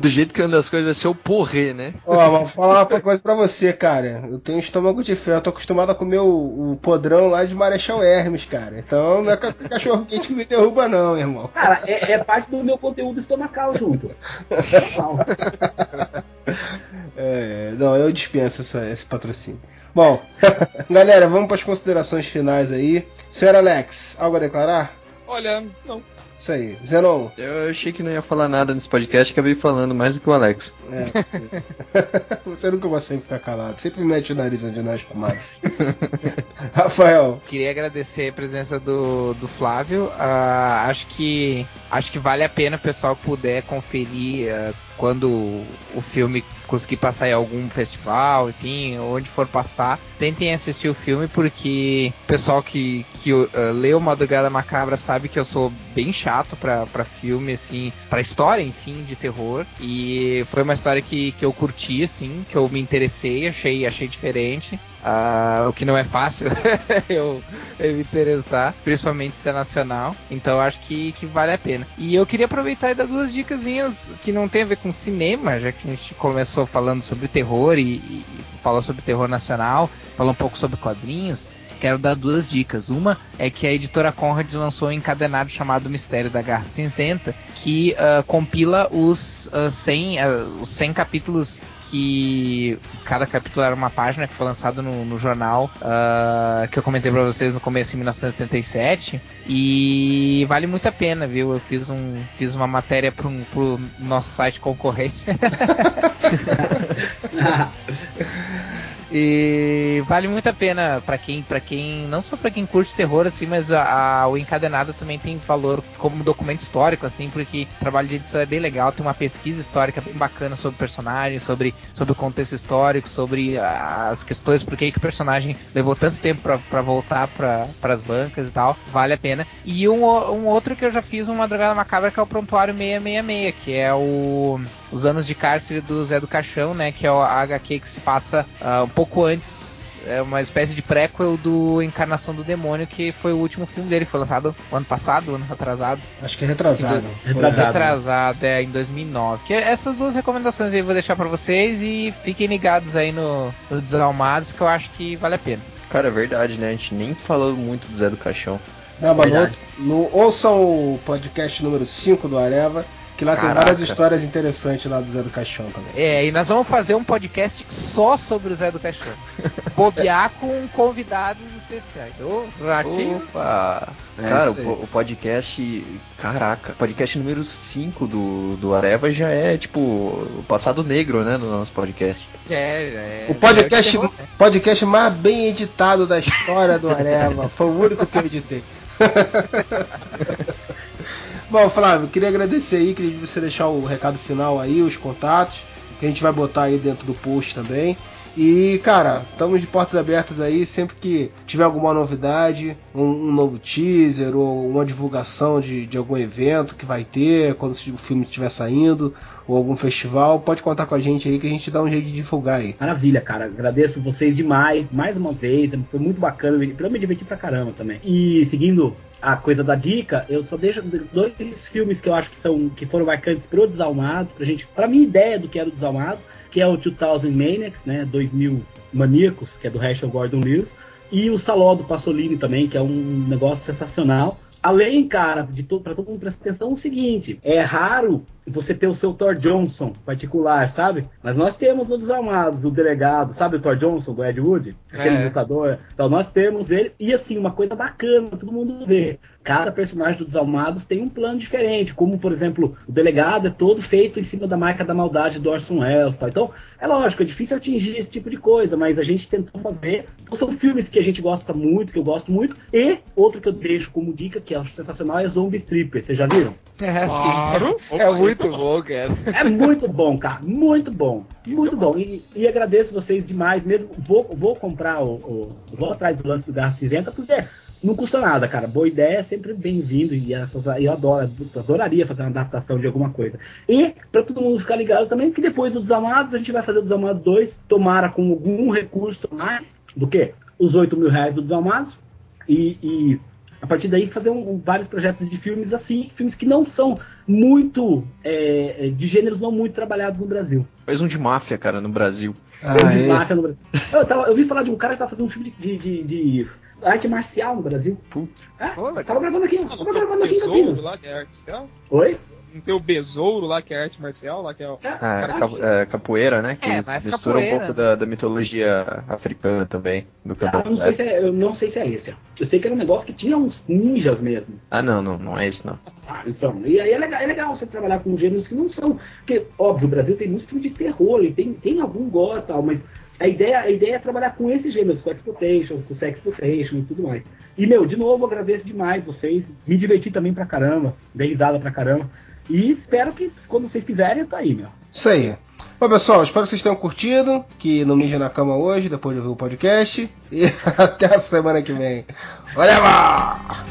Do jeito que anda as coisas vai ser o porrê, né? Ó, vou falar uma coisa pra você, cara. Eu tenho estômago de ferro. Eu tô acostumado a comer o, o podrão lá de Marechal Hermes, cara. Então não é ca- cachorro quente que me derruba, não, irmão. Cara, é, é parte do meu conteúdo estomacal junto. É, não, eu dispenso essa- esse patrocínio. Bom, galera, vamos para as considerações finais aí. Senhor Alex, algo a declarar? Olha, não. Isso aí. Zenon. Eu achei que não ia falar nada nesse podcast, acabei falando mais do que o Alex. É. Você nunca vai sempre ficar calado. Sempre mete o nariz onde é espumado. Rafael. Queria agradecer a presença do, do Flávio. Ah, acho que acho que vale a pena o pessoal que puder conferir ah, quando o filme conseguir passar em algum festival, enfim, onde for passar. Tentem assistir o filme porque o pessoal que, que ah, leu Madrugada Macabra sabe que eu sou bem chato pra filme, assim, pra história, enfim, de terror. E foi uma história que, que eu curti, assim, que eu me interessei, achei, achei diferente. Ah, o que não é fácil eu, eu me interessar, principalmente se é nacional. Então acho que, que vale a pena. E eu queria aproveitar e dar duas dicasinhas que não tem a ver com cinema, já que a gente começou falando sobre terror e, e falou sobre terror nacional, falou um pouco sobre quadrinhos. Quero dar duas dicas. Uma é que a editora Conrad lançou um encadenado chamado Mistério da Garra Cinzenta, que uh, compila os, uh, 100, uh, os 100 capítulos que cada capítulo era uma página que foi lançado no, no jornal uh, que eu comentei para vocês no começo em 1977 e vale muito a pena, viu? Eu fiz um fiz uma matéria para um pro nosso site concorrente. E vale muito a pena para quem, para quem, não só para quem curte terror assim, mas a, a, o encadenado também tem valor como documento histórico assim, porque o trabalho de edição é bem legal, tem uma pesquisa histórica bem bacana sobre personagens, sobre, sobre o contexto histórico, sobre as questões por que o personagem levou tanto tempo para voltar para as bancas e tal, vale a pena. E um, um outro que eu já fiz uma madrugada macabra que é o Prontuário 666, que é o os anos de cárcere do Zé do Caixão, né, que é a HQ que se passa uh, um pouco antes é uma espécie de prequel do Encarnação do Demônio, que foi o último filme dele, que foi lançado ano passado, ano atrasado. Acho que é retrasado. Foi retrasado, retrasado é, em 2009. Que essas duas recomendações aí eu vou deixar para vocês e fiquem ligados aí no, no Desalmados, que eu acho que vale a pena. Cara, é verdade, né? A gente nem falou muito do Zé do Caixão. Não, mas no, no, ouçam o podcast número 5 do Areva que lá Caraca. tem várias histórias interessantes lá do Zé do Caixão também. É, e nós vamos fazer um podcast só sobre o Zé do Caixão. Bobear com convidados especiais. Ô, Ratinho. Opa! É Cara, o, o, podcast. Caraca, podcast número 5 do, do Areva já é tipo o passado negro, né? No nosso podcast. É, é. O podcast, é podcast mais bem editado da história do Areva. Foi o único que eu editei. Bom, Flávio, queria agradecer aí, queria você deixar o recado final aí, os contatos, que a gente vai botar aí dentro do post também. E, cara, estamos de portas abertas aí, sempre que tiver alguma novidade, um, um novo teaser ou uma divulgação de, de, algum evento que vai ter, quando o filme estiver saindo, ou algum festival, pode contar com a gente aí que a gente dá um jeito de divulgar aí. Maravilha, cara. Agradeço vocês demais, mais uma vez. Foi muito bacana, eu me diverti pra caramba também. E seguindo a coisa da dica, eu só deixo dois filmes que eu acho que são que foram marcantes pro Desalmados, pra gente, pra minha ideia do que era o Desalmados, que é o 2000 Maniacs, né, 2000 Maníacos, que é do Herschel Gordon Lewis, e o Saló do Pasolini também, que é um negócio sensacional. Além, cara, de to para todo mundo prestar atenção, é o seguinte: é raro você ter o seu Thor Johnson particular, sabe? Mas nós temos no Desalmados, o delegado, sabe o Thor Johnson do Ed Wood? Aquele é. lutador. Então nós temos ele. E assim, uma coisa bacana, todo mundo vê. Cada personagem do Desalmados tem um plano diferente, como por exemplo, o delegado é todo feito em cima da marca da maldade do Orson Welles. Tal. Então, é lógico, é difícil atingir esse tipo de coisa, mas a gente tentou fazer. Então, são filmes que a gente gosta muito, que eu gosto muito. E outro que eu deixo como dica, que é sensacional, é Zombie Stripper. Vocês já viram? É, claro. sim. É muito bom, cara. É muito bom, cara. Muito bom. Muito bom. E, e, agradeço vocês demais mesmo. Vou, vou comprar o, o, Vou atrás do lance do Garra Cinzenta, porque não custa nada, cara. Boa ideia é sempre bem-vindo. E eu adoro, adoraria fazer uma adaptação de alguma coisa. E, pra todo mundo ficar ligado também, que depois do Desamados, a gente vai fazer o Desamados 2. Tomara com algum recurso mais do que os 8 mil reais do Desamados. E, e a partir daí fazer um, vários projetos de filmes assim, filmes que não são muito é, é, de gêneros não muito trabalhados no Brasil. Faz um de máfia, cara, no Brasil. Ah, um de é. máfia no Brasil. Eu, tava, eu vi falar de um cara que tá fazendo um filme de, de, de arte marcial no Brasil. Putz. É, Pô, tava gravando aqui, tava gravando aqui em lá, que é arte marcial? Oi? Não tem o besouro lá, que é arte marcial, lá que é, o... é, é capoeira, né? Que é, mistura capoeira. um pouco da, da, mitologia africana também. Do ah, não sei se é, eu não sei se é esse. Eu sei que era um negócio que tinha uns ninjas mesmo. Ah, não, não, não é esse não. Ah, então, e aí é legal, é legal você trabalhar com gêneros que não são. Porque, óbvio, o Brasil tem muito filme de terror, e tem, tem algum gore e tal, mas a ideia, a ideia é trabalhar com esses gêneros, com exploitation, com sex exploitation e tudo mais. E, meu, de novo, agradeço demais vocês. Me diverti também pra caramba, dei risada pra caramba. E espero que quando vocês fizerem, tá aí, meu. Isso aí. Bom, pessoal, espero que vocês tenham curtido. Que não mija na cama hoje, depois de ouvir o podcast. E até a semana que vem. Lá!